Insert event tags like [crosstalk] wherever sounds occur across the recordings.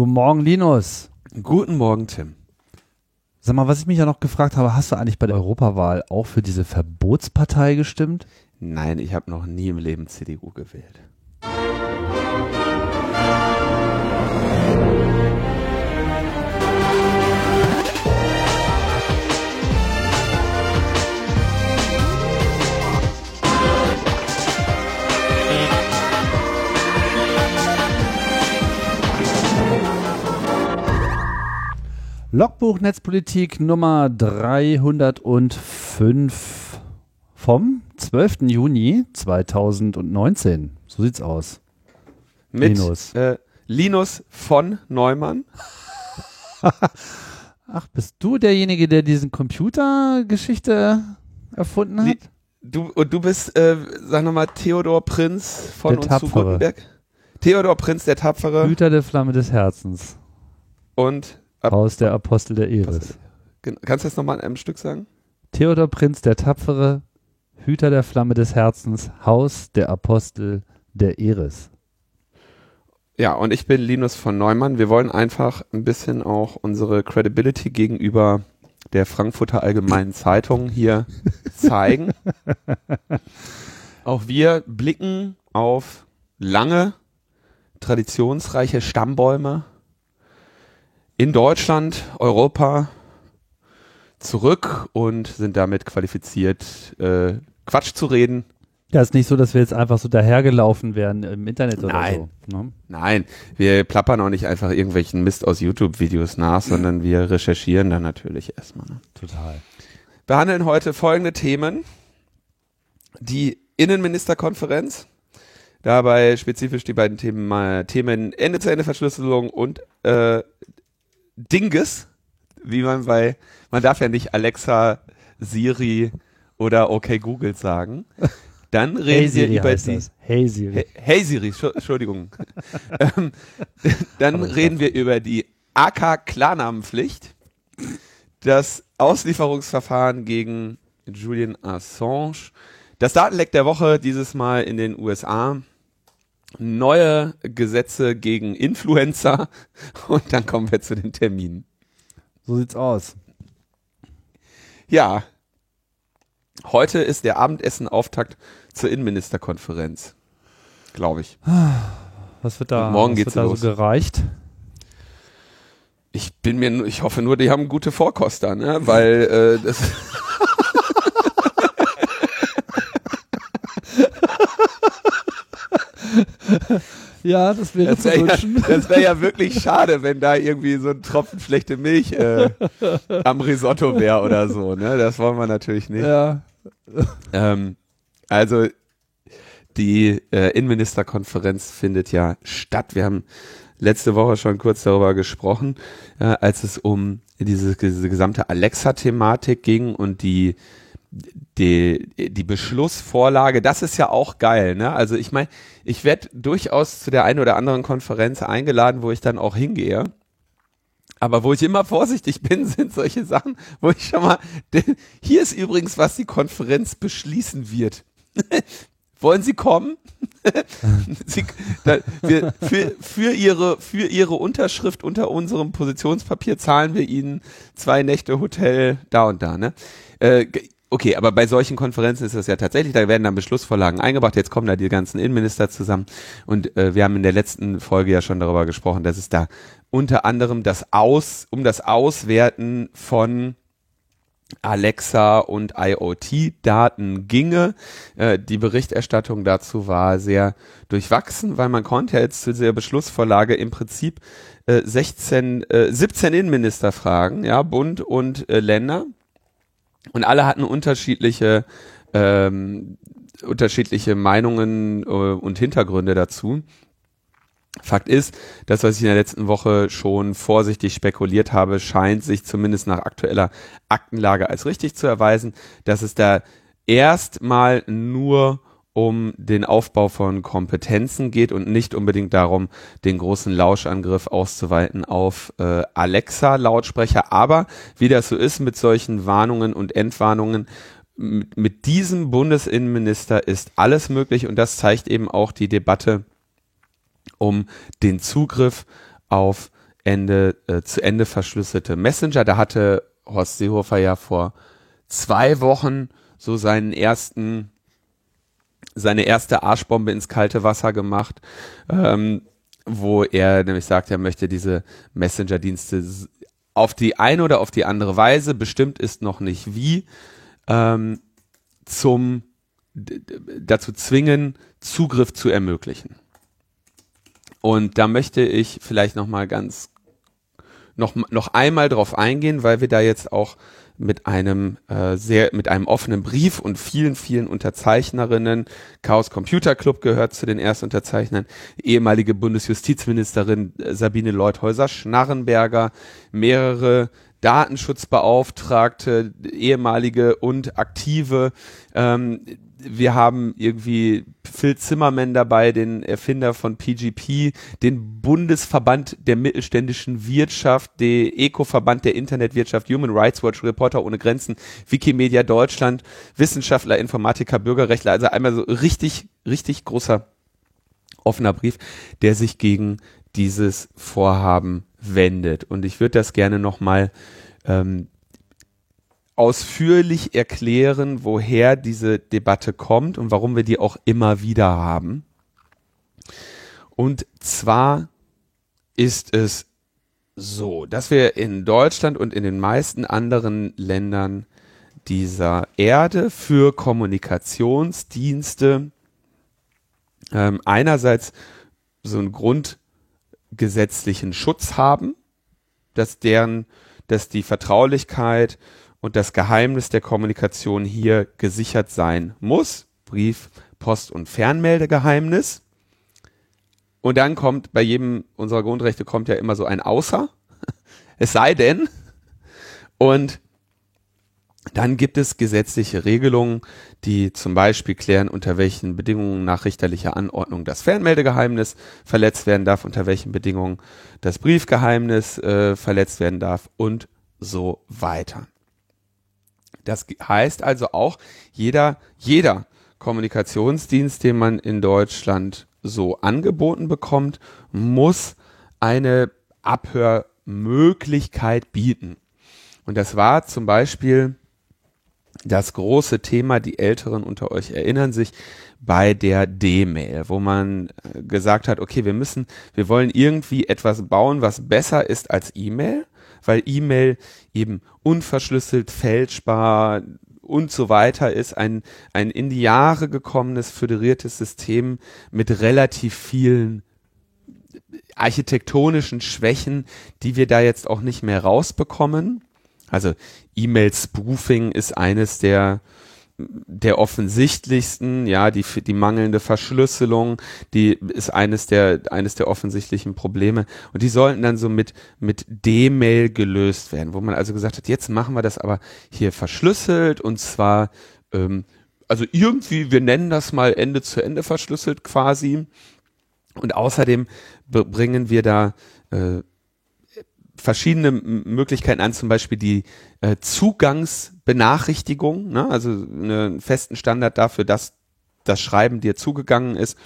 Guten Morgen, Linus. Guten Morgen, Tim. Sag mal, was ich mich ja noch gefragt habe, hast du eigentlich bei der Europawahl auch für diese Verbotspartei gestimmt? Nein, ich habe noch nie im Leben CDU gewählt. Logbuch Netzpolitik Nummer 305 vom 12. Juni 2019. So sieht's aus. Mit Linus. Äh, Linus von Neumann. [laughs] Ach, bist du derjenige, der diesen Computergeschichte erfunden hat? Li- Du, und du bist, äh, sag nochmal, Theodor Prinz von Der zu Tapfere. Gutenberg. Theodor Prinz, der Tapfere. Hüter der Flamme des Herzens. Und Haus der Apostel der Iris. Gen- kannst du das nochmal in einem Stück sagen? Theodor Prinz der Tapfere, Hüter der Flamme des Herzens, Haus der Apostel der Iris. Ja, und ich bin Linus von Neumann. Wir wollen einfach ein bisschen auch unsere Credibility gegenüber der Frankfurter Allgemeinen Zeitung hier [laughs] zeigen. Auch wir blicken auf lange, traditionsreiche Stammbäume in Deutschland, Europa zurück und sind damit qualifiziert, äh, Quatsch zu reden, Ja, ist nicht so, dass wir jetzt einfach so dahergelaufen wären im Internet oder Nein. so. Ne? Nein, wir plappern auch nicht einfach irgendwelchen Mist aus YouTube-Videos nach, sondern wir recherchieren dann natürlich erstmal. Ne? Total. Behandeln heute folgende Themen. Die Innenministerkonferenz, dabei spezifisch die beiden Themen, mal Themen Ende-zu-Ende-Verschlüsselung und äh, Dinges, wie man bei, man darf ja nicht Alexa, Siri oder okay Google sagen. Dann reden Hey wir Siri über heißt die das. Hey Siri. Hey, hey Siri, Entschu- Entschuldigung. [laughs] ähm, dann reden wir über die AK-Klarnamenpflicht, das Auslieferungsverfahren gegen Julian Assange, das Datenleck der Woche dieses Mal in den USA, neue Gesetze gegen Influencer [laughs] und dann kommen wir zu den Terminen. So sieht's aus. Ja, heute ist der Abendessen-Auftakt zur Innenministerkonferenz, glaube ich. Was wird da, Und morgen was geht's wird da los. so gereicht? Ich bin mir, ich hoffe nur, die haben gute Vorkoster, ne? Weil äh, das, [laughs] Ja, das wäre das wäre ja, das wär ja wirklich schade, wenn da irgendwie so ein Tropfen schlechte Milch äh, [laughs] am Risotto wäre oder so, ne? Das wollen wir natürlich nicht. Ja. Ähm, also die äh, Innenministerkonferenz findet ja statt. Wir haben letzte Woche schon kurz darüber gesprochen, äh, als es um diese, diese gesamte Alexa-Thematik ging und die die, die Beschlussvorlage, das ist ja auch geil, ne? Also ich meine, ich werde durchaus zu der einen oder anderen Konferenz eingeladen, wo ich dann auch hingehe. Aber wo ich immer vorsichtig [laughs] bin, sind solche Sachen, wo ich schon mal, hier ist übrigens, was die Konferenz beschließen wird. [laughs] Wollen Sie kommen? [laughs] Sie, da, wir, für, für, ihre, für Ihre Unterschrift unter unserem Positionspapier zahlen wir Ihnen zwei Nächte Hotel da und da. Ne? Äh, okay, aber bei solchen Konferenzen ist das ja tatsächlich, da werden dann Beschlussvorlagen eingebracht. Jetzt kommen da die ganzen Innenminister zusammen. Und äh, wir haben in der letzten Folge ja schon darüber gesprochen, dass es da unter anderem das Aus, um das Auswerten von Alexa und IoT-Daten ginge. Äh, die Berichterstattung dazu war sehr durchwachsen, weil man konnte jetzt zu dieser Beschlussvorlage im Prinzip äh, 16, äh, 17 Innenminister fragen, ja, Bund und äh, Länder. Und alle hatten unterschiedliche, ähm, unterschiedliche Meinungen äh, und Hintergründe dazu. Fakt ist, das, was ich in der letzten Woche schon vorsichtig spekuliert habe, scheint sich zumindest nach aktueller Aktenlage als richtig zu erweisen, dass es da erstmal nur um den Aufbau von Kompetenzen geht und nicht unbedingt darum, den großen Lauschangriff auszuweiten auf äh, Alexa-Lautsprecher. Aber wie das so ist mit solchen Warnungen und Entwarnungen, mit, mit diesem Bundesinnenminister ist alles möglich und das zeigt eben auch die Debatte um den Zugriff auf Ende äh, zu Ende verschlüsselte Messenger. Da hatte Horst Seehofer ja vor zwei Wochen so seinen ersten seine erste Arschbombe ins kalte Wasser gemacht, ähm, wo er nämlich sagt, er möchte diese Messenger-Dienste auf die eine oder auf die andere Weise, bestimmt ist noch nicht wie, ähm, zum dazu zwingen, Zugriff zu ermöglichen. Und da möchte ich vielleicht noch mal ganz noch noch einmal drauf eingehen, weil wir da jetzt auch mit einem äh, sehr mit einem offenen Brief und vielen vielen Unterzeichnerinnen. Chaos Computer Club gehört zu den Erstunterzeichnern. Ehemalige Bundesjustizministerin äh, Sabine Leuthäuser Schnarrenberger mehrere Datenschutzbeauftragte ehemalige und aktive. Ähm, wir haben irgendwie Phil Zimmerman dabei, den Erfinder von PGP, den Bundesverband der mittelständischen Wirtschaft, den Eco-Verband der Internetwirtschaft, Human Rights Watch, Reporter ohne Grenzen, Wikimedia Deutschland, Wissenschaftler, Informatiker, Bürgerrechtler, also einmal so richtig, richtig großer offener Brief, der sich gegen dieses Vorhaben wendet. Und ich würde das gerne nochmal ähm, ausführlich erklären, woher diese Debatte kommt und warum wir die auch immer wieder haben. Und zwar ist es so, dass wir in Deutschland und in den meisten anderen Ländern dieser Erde für Kommunikationsdienste ähm, einerseits so einen grundgesetzlichen Schutz haben, dass deren, dass die Vertraulichkeit und das Geheimnis der Kommunikation hier gesichert sein muss. Brief, Post- und Fernmeldegeheimnis. Und dann kommt bei jedem unserer Grundrechte kommt ja immer so ein Außer. [laughs] Es sei denn. Und dann gibt es gesetzliche Regelungen, die zum Beispiel klären, unter welchen Bedingungen nach richterlicher Anordnung das Fernmeldegeheimnis verletzt werden darf, unter welchen Bedingungen das Briefgeheimnis äh, verletzt werden darf und so weiter. Das heißt also auch, jeder, jeder Kommunikationsdienst, den man in Deutschland so angeboten bekommt, muss eine Abhörmöglichkeit bieten. Und das war zum Beispiel das große Thema, die Älteren unter euch erinnern sich, bei der D-Mail, wo man äh, gesagt hat, okay, wir müssen, wir wollen irgendwie etwas bauen, was besser ist als E-Mail weil E-Mail eben unverschlüsselt, fälschbar und so weiter ist, ein, ein in die Jahre gekommenes föderiertes System mit relativ vielen architektonischen Schwächen, die wir da jetzt auch nicht mehr rausbekommen. Also E-Mail-Spoofing ist eines der der offensichtlichsten, ja, die, die mangelnde Verschlüsselung, die ist eines der, eines der offensichtlichen Probleme. Und die sollten dann so mit, mit D-Mail gelöst werden, wo man also gesagt hat, jetzt machen wir das aber hier verschlüsselt und zwar, ähm, also irgendwie, wir nennen das mal Ende zu Ende verschlüsselt quasi. Und außerdem bringen wir da äh, verschiedene Möglichkeiten an, zum Beispiel die äh, Zugangsbenachrichtigung, ne? also einen festen Standard dafür, dass das Schreiben dir zugegangen ist,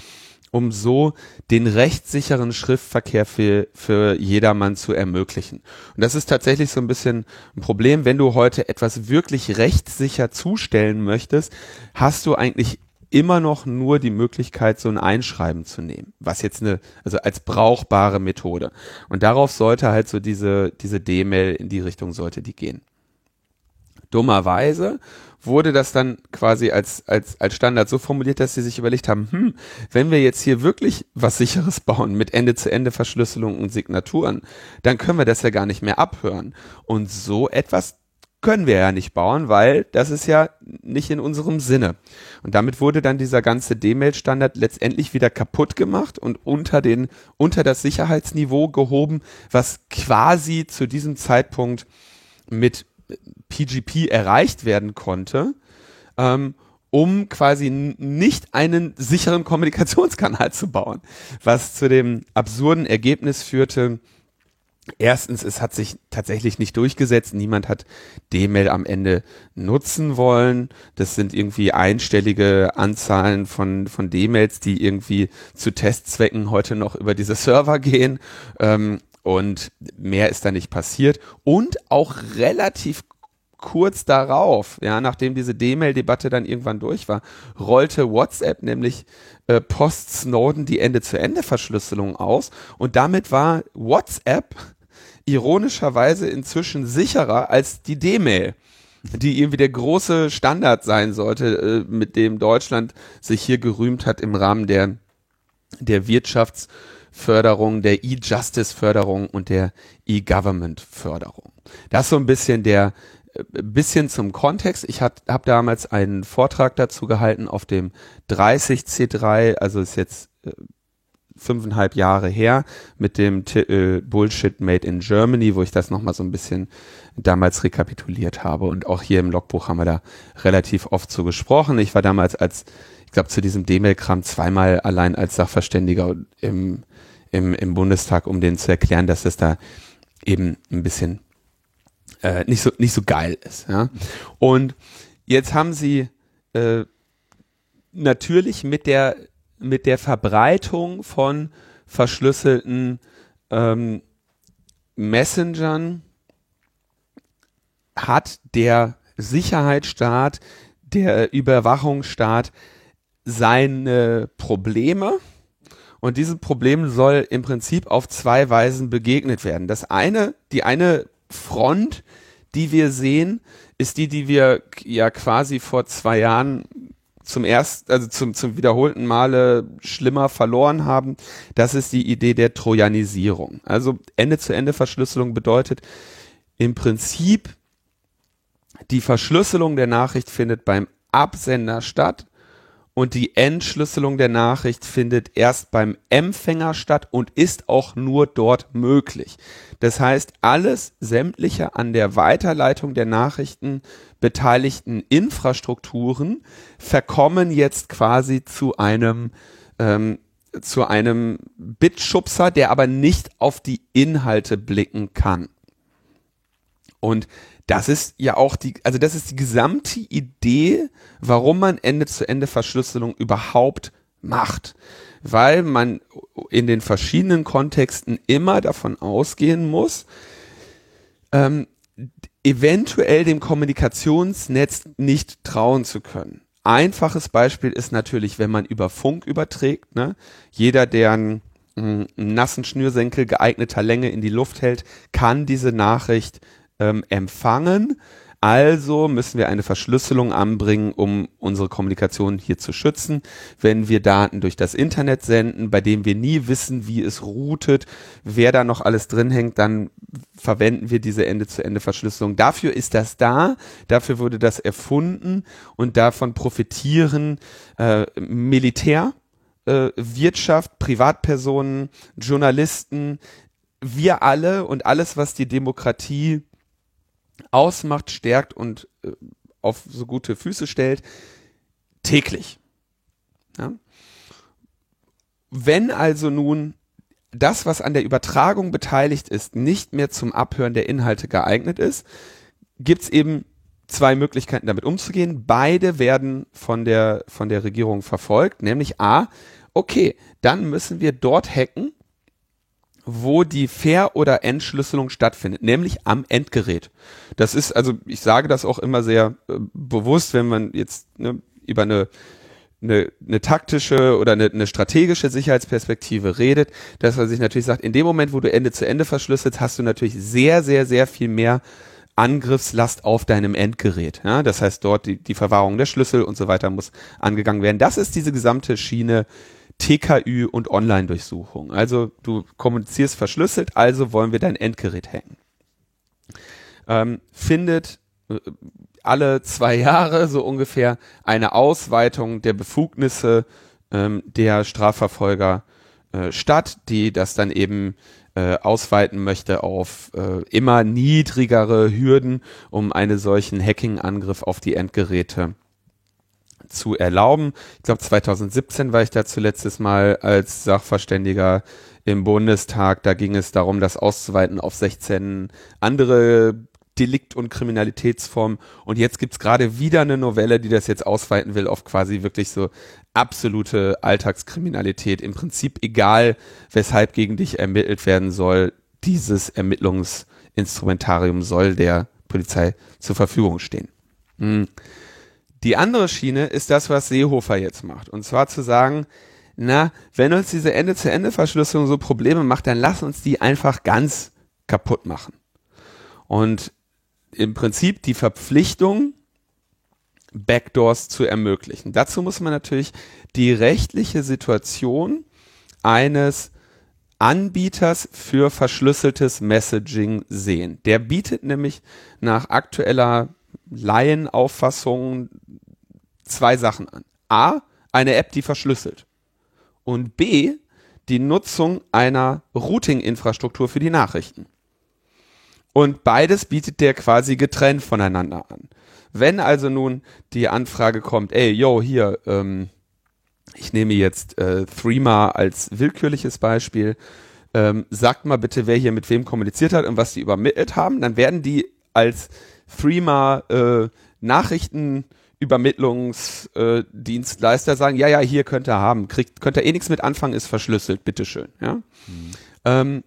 um so den rechtssicheren Schriftverkehr für, für jedermann zu ermöglichen. Und das ist tatsächlich so ein bisschen ein Problem, wenn du heute etwas wirklich rechtssicher zustellen möchtest, hast du eigentlich immer noch nur die Möglichkeit, so ein Einschreiben zu nehmen, was jetzt eine, also als brauchbare Methode. Und darauf sollte halt so diese, diese D-Mail in die Richtung sollte die gehen. Dummerweise wurde das dann quasi als, als, als Standard so formuliert, dass sie sich überlegt haben, hm, wenn wir jetzt hier wirklich was sicheres bauen mit Ende-zu-Ende-Verschlüsselung und Signaturen, dann können wir das ja gar nicht mehr abhören. Und so etwas können wir ja nicht bauen, weil das ist ja nicht in unserem Sinne. Und damit wurde dann dieser ganze D-Mail-Standard letztendlich wieder kaputt gemacht und unter den, unter das Sicherheitsniveau gehoben, was quasi zu diesem Zeitpunkt mit PGP erreicht werden konnte, ähm, um quasi nicht einen sicheren Kommunikationskanal zu bauen, was zu dem absurden Ergebnis führte, Erstens, es hat sich tatsächlich nicht durchgesetzt. Niemand hat D-Mail am Ende nutzen wollen. Das sind irgendwie einstellige Anzahlen von, von D-Mails, die irgendwie zu Testzwecken heute noch über diese Server gehen. Ähm, und mehr ist da nicht passiert. Und auch relativ kurz darauf, ja, nachdem diese D-Mail-Debatte dann irgendwann durch war, rollte WhatsApp nämlich äh, post-Snowden die Ende-zu-Ende-Verschlüsselung aus und damit war WhatsApp ironischerweise inzwischen sicherer als die D-Mail die irgendwie der große Standard sein sollte, äh, mit dem Deutschland sich hier gerühmt hat im Rahmen der, der Wirtschaftsförderung, der E-Justice-Förderung und der E-Government-Förderung. Das ist so ein bisschen der, bisschen zum Kontext. Ich habe damals einen Vortrag dazu gehalten auf dem 30C3, also ist jetzt äh, fünfeinhalb Jahre her, mit dem Titel Bullshit Made in Germany, wo ich das nochmal so ein bisschen damals rekapituliert habe. Und auch hier im Logbuch haben wir da relativ oft zu gesprochen. Ich war damals als, ich glaube, zu diesem D-Mail-Kram zweimal allein als Sachverständiger im, im, im Bundestag, um denen zu erklären, dass es da eben ein bisschen äh, nicht so nicht so geil ist. Ja? Und jetzt haben sie äh, natürlich mit der mit der Verbreitung von verschlüsselten ähm, Messengern hat der Sicherheitsstaat, der Überwachungsstaat seine Probleme. Und diesen Problemen soll im Prinzip auf zwei Weisen begegnet werden. Das eine, die eine Front, die wir sehen, ist die, die wir ja quasi vor zwei Jahren zum ersten, also zum, zum wiederholten Male schlimmer verloren haben. Das ist die Idee der Trojanisierung. Also Ende-zu-Ende-Verschlüsselung bedeutet im Prinzip, die Verschlüsselung der Nachricht findet beim Absender statt und die Entschlüsselung der Nachricht findet erst beim Empfänger statt und ist auch nur dort möglich. Das heißt, alles sämtliche an der Weiterleitung der Nachrichten beteiligten Infrastrukturen verkommen jetzt quasi zu einem ähm, zu einem Bitschubser, der aber nicht auf die Inhalte blicken kann. Und das ist ja auch die, also das ist die gesamte Idee, warum man Ende-zu-Ende-Verschlüsselung überhaupt macht. Weil man in den verschiedenen Kontexten immer davon ausgehen muss, ähm, eventuell dem Kommunikationsnetz nicht trauen zu können. Einfaches Beispiel ist natürlich, wenn man über Funk überträgt. Ne? Jeder, der einen, einen nassen Schnürsenkel geeigneter Länge in die Luft hält, kann diese Nachricht ähm, empfangen. Also müssen wir eine Verschlüsselung anbringen, um unsere Kommunikation hier zu schützen. Wenn wir Daten durch das Internet senden, bei dem wir nie wissen, wie es routet, wer da noch alles drin hängt, dann verwenden wir diese Ende-zu-Ende-Verschlüsselung. Dafür ist das da, dafür wurde das erfunden und davon profitieren äh, Militär, äh, Wirtschaft, Privatpersonen, Journalisten, wir alle und alles, was die Demokratie ausmacht, stärkt und äh, auf so gute Füße stellt, täglich. Ja? Wenn also nun das, was an der Übertragung beteiligt ist, nicht mehr zum Abhören der Inhalte geeignet ist, gibt es eben zwei Möglichkeiten, damit umzugehen. Beide werden von der, von der Regierung verfolgt, nämlich A, okay, dann müssen wir dort hacken, wo die Ver- oder Entschlüsselung stattfindet, nämlich am Endgerät. Das ist, also ich sage das auch immer sehr äh, bewusst, wenn man jetzt ne, über eine, eine, eine taktische oder eine, eine strategische Sicherheitsperspektive redet, dass man sich natürlich sagt, in dem Moment, wo du Ende zu Ende verschlüsselst, hast du natürlich sehr, sehr, sehr viel mehr Angriffslast auf deinem Endgerät. Ja? Das heißt, dort die, die Verwahrung der Schlüssel und so weiter muss angegangen werden. Das ist diese gesamte Schiene, TKÜ und Online-Durchsuchung. Also du kommunizierst verschlüsselt, also wollen wir dein Endgerät hacken. Ähm, findet äh, alle zwei Jahre so ungefähr eine Ausweitung der Befugnisse ähm, der Strafverfolger äh, statt, die das dann eben äh, ausweiten möchte auf äh, immer niedrigere Hürden, um einen solchen Hacking-Angriff auf die Endgeräte zu erlauben. Ich glaube 2017 war ich da zuletzt Mal als Sachverständiger im Bundestag. Da ging es darum, das auszuweiten auf 16 andere Delikt- und Kriminalitätsformen. Und jetzt gibt's gerade wieder eine Novelle, die das jetzt ausweiten will auf quasi wirklich so absolute Alltagskriminalität. Im Prinzip egal, weshalb gegen dich ermittelt werden soll, dieses Ermittlungsinstrumentarium soll der Polizei zur Verfügung stehen. Hm. Die andere Schiene ist das, was Seehofer jetzt macht. Und zwar zu sagen, na, wenn uns diese Ende-zu-Ende-Verschlüsselung so Probleme macht, dann lass uns die einfach ganz kaputt machen. Und im Prinzip die Verpflichtung, Backdoors zu ermöglichen. Dazu muss man natürlich die rechtliche Situation eines Anbieters für verschlüsseltes Messaging sehen. Der bietet nämlich nach aktueller Laienauffassung zwei Sachen an. A, eine App, die verschlüsselt und B, die Nutzung einer Routing-Infrastruktur für die Nachrichten. Und beides bietet der quasi getrennt voneinander an. Wenn also nun die Anfrage kommt, ey, yo, hier, ähm, ich nehme jetzt äh, Threema als willkürliches Beispiel, ähm, sagt mal bitte, wer hier mit wem kommuniziert hat und was die übermittelt haben, dann werden die als Threema äh, Nachrichten Übermittlungsdienstleister äh, sagen, ja, ja, hier könnt ihr haben, kriegt, könnt ihr eh nichts mit anfangen, ist verschlüsselt, bitteschön. Ja? Mhm. Ähm,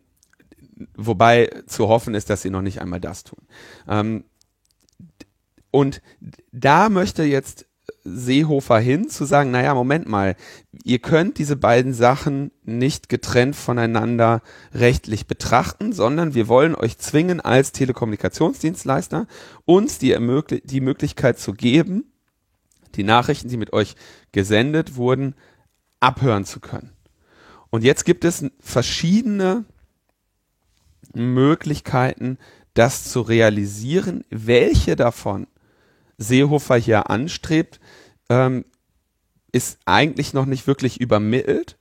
wobei zu hoffen ist, dass sie noch nicht einmal das tun. Ähm, und da möchte jetzt Seehofer hin, zu sagen, naja, Moment mal, ihr könnt diese beiden Sachen nicht getrennt voneinander rechtlich betrachten, sondern wir wollen euch zwingen, als Telekommunikationsdienstleister uns die, die Möglichkeit zu geben, die Nachrichten, die mit euch gesendet wurden, abhören zu können. Und jetzt gibt es verschiedene Möglichkeiten, das zu realisieren. Welche davon Seehofer hier anstrebt, ähm, ist eigentlich noch nicht wirklich übermittelt.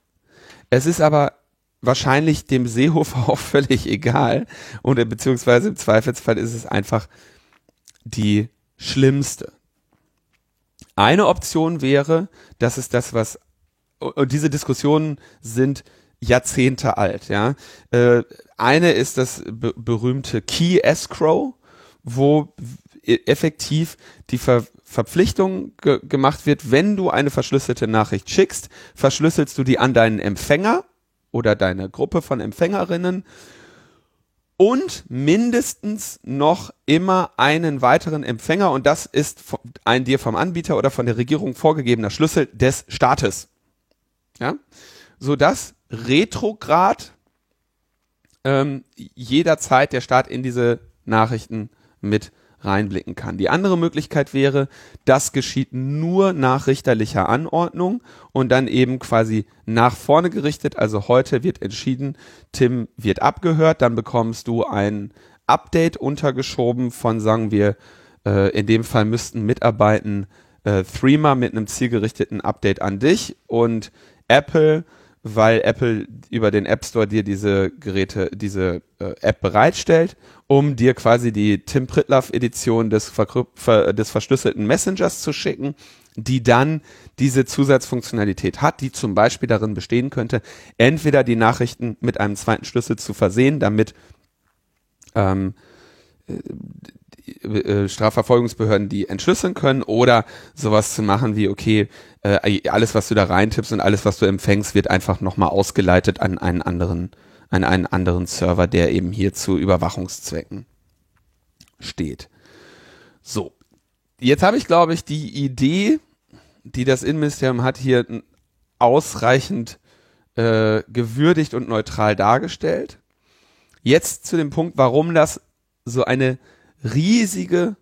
Es ist aber wahrscheinlich dem Seehofer [laughs] auch völlig egal. Oder beziehungsweise im Zweifelsfall ist es einfach die schlimmste. Eine Option wäre, das ist das, was und diese Diskussionen sind Jahrzehnte alt, ja. Äh, eine ist das berühmte Key Escrow, wo effektiv die Ver Verpflichtung ge gemacht wird, wenn du eine verschlüsselte Nachricht schickst, verschlüsselst du die an deinen Empfänger oder deine Gruppe von Empfängerinnen und mindestens noch immer einen weiteren Empfänger und das ist ein dir vom Anbieter oder von der Regierung vorgegebener Schlüssel des Staates. Ja, so dass retrograd ähm, jederzeit der Staat in diese Nachrichten mit reinblicken kann. Die andere Möglichkeit wäre, das geschieht nur nach richterlicher Anordnung und dann eben quasi nach vorne gerichtet. Also heute wird entschieden, Tim wird abgehört, dann bekommst du ein Update untergeschoben von, sagen wir, äh, in dem Fall müssten mitarbeiten äh, Threema mit einem zielgerichteten Update an dich und Apple weil Apple über den App Store dir diese Geräte, diese äh, App bereitstellt, um dir quasi die Tim Pritloff Edition des, ver des verschlüsselten Messengers zu schicken, die dann diese Zusatzfunktionalität hat, die zum Beispiel darin bestehen könnte, entweder die Nachrichten mit einem zweiten Schlüssel zu versehen, damit ähm, äh, Strafverfolgungsbehörden die entschlüsseln können oder sowas zu machen wie, okay, äh, alles, was du da reintippst und alles, was du empfängst, wird einfach nochmal ausgeleitet an einen anderen, an einen anderen Server, der eben hier zu Überwachungszwecken steht. So. Jetzt habe ich, glaube ich, die Idee, die das Innenministerium hat, hier ausreichend äh, gewürdigt und neutral dargestellt. Jetzt zu dem Punkt, warum das so eine riesige,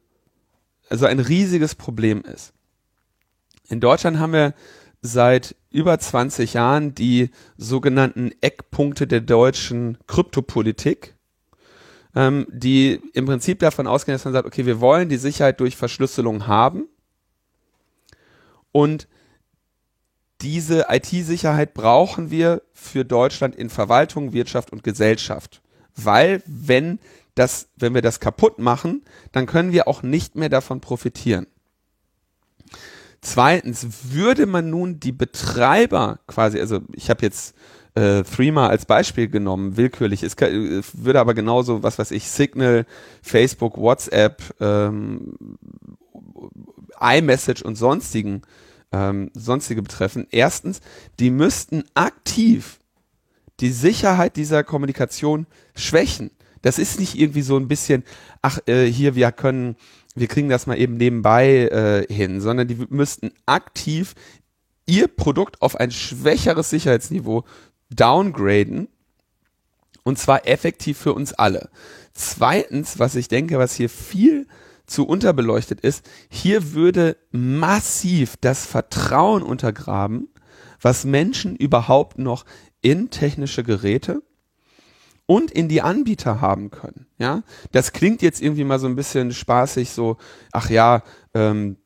also ein riesiges Problem ist. In Deutschland haben wir seit über 20 Jahren die sogenannten Eckpunkte der deutschen Kryptopolitik, ähm, die im Prinzip davon ausgehen, dass man sagt, okay, wir wollen die Sicherheit durch Verschlüsselung haben und diese IT-Sicherheit brauchen wir für Deutschland in Verwaltung, Wirtschaft und Gesellschaft. Weil, wenn das, wenn wir das kaputt machen, dann können wir auch nicht mehr davon profitieren. Zweitens, würde man nun die Betreiber quasi, also ich habe jetzt äh, Threema als Beispiel genommen, willkürlich, es kann, würde aber genauso, was weiß ich, Signal, Facebook, WhatsApp, ähm, iMessage und sonstigen, ähm, sonstige betreffen. Erstens, die müssten aktiv die Sicherheit dieser Kommunikation schwächen. Das ist nicht irgendwie so ein bisschen, ach, äh, hier, wir können, wir kriegen das mal eben nebenbei äh, hin, sondern die müssten aktiv ihr Produkt auf ein schwächeres Sicherheitsniveau downgraden und zwar effektiv für uns alle. Zweitens, was ich denke, was hier viel zu unterbeleuchtet ist, hier würde massiv das Vertrauen untergraben, was Menschen überhaupt noch in technische Geräte und in die Anbieter haben können. Ja, das klingt jetzt irgendwie mal so ein bisschen spaßig, so, ach ja, ähm,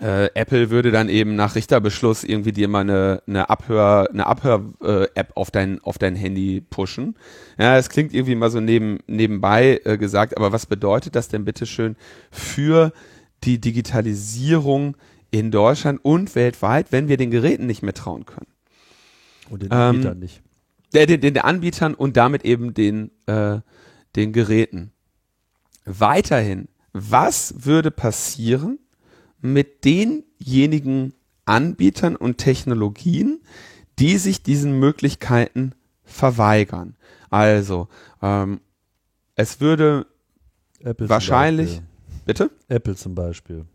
äh, Apple würde dann eben nach Richterbeschluss irgendwie dir mal eine, eine Abhör, eine Abhör-App äh, auf dein, auf dein Handy pushen. Ja, es klingt irgendwie mal so neben, nebenbei äh, gesagt, aber was bedeutet das denn bitteschön für die Digitalisierung in Deutschland und weltweit, wenn wir den Geräten nicht mehr trauen können? Und den Anbietern ähm, nicht. Den, den, den Anbietern und damit eben den, äh, den Geräten. Weiterhin, was würde passieren, mit denjenigen Anbietern und Technologien, die sich diesen Möglichkeiten verweigern. Also, ähm, es würde Apple wahrscheinlich, bitte? Apple zum Beispiel.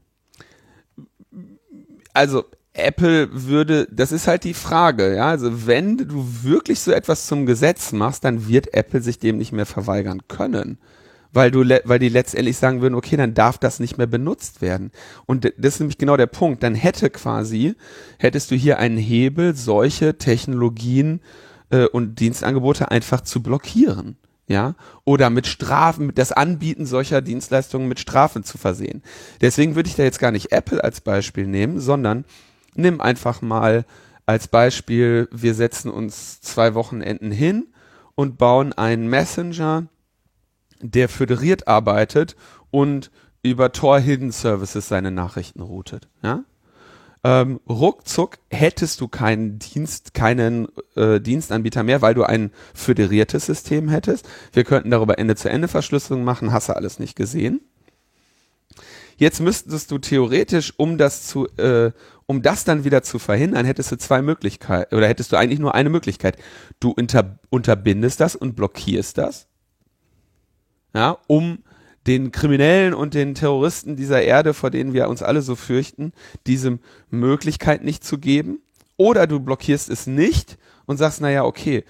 Also, Apple würde, das ist halt die Frage, ja, also wenn du wirklich so etwas zum Gesetz machst, dann wird Apple sich dem nicht mehr verweigern können weil du, weil die letztendlich sagen würden, okay, dann darf das nicht mehr benutzt werden. Und das ist nämlich genau der Punkt. Dann hätte quasi, hättest du hier einen Hebel, solche Technologien äh, und Dienstangebote einfach zu blockieren. Ja, oder mit Strafen, mit das Anbieten solcher Dienstleistungen mit Strafen zu versehen. Deswegen würde ich da jetzt gar nicht Apple als Beispiel nehmen, sondern nimm einfach mal als Beispiel, wir setzen uns zwei Wochenenden hin und bauen einen Messenger, der föderiert arbeitet und über Tor Hidden Services seine Nachrichten routet. Ja? Ähm, ruckzuck hättest du keinen Dienst, keinen äh, Dienstanbieter mehr, weil du ein föderiertes System hättest. Wir könnten darüber Ende-zu-Ende-Verschlüsselung machen, hast du alles nicht gesehen. Jetzt müsstest du theoretisch, um das zu, äh, um das dann wieder zu verhindern, hättest du zwei Möglichkeiten, oder hättest du eigentlich nur eine Möglichkeit. Du unter, unterbindest das und blockierst das ja, um den Kriminellen und den Terroristen dieser Erde, vor denen wir uns alle so fürchten, diese Möglichkeit nicht zu geben. Oder du blockierst es nicht und sagst, naja, okay,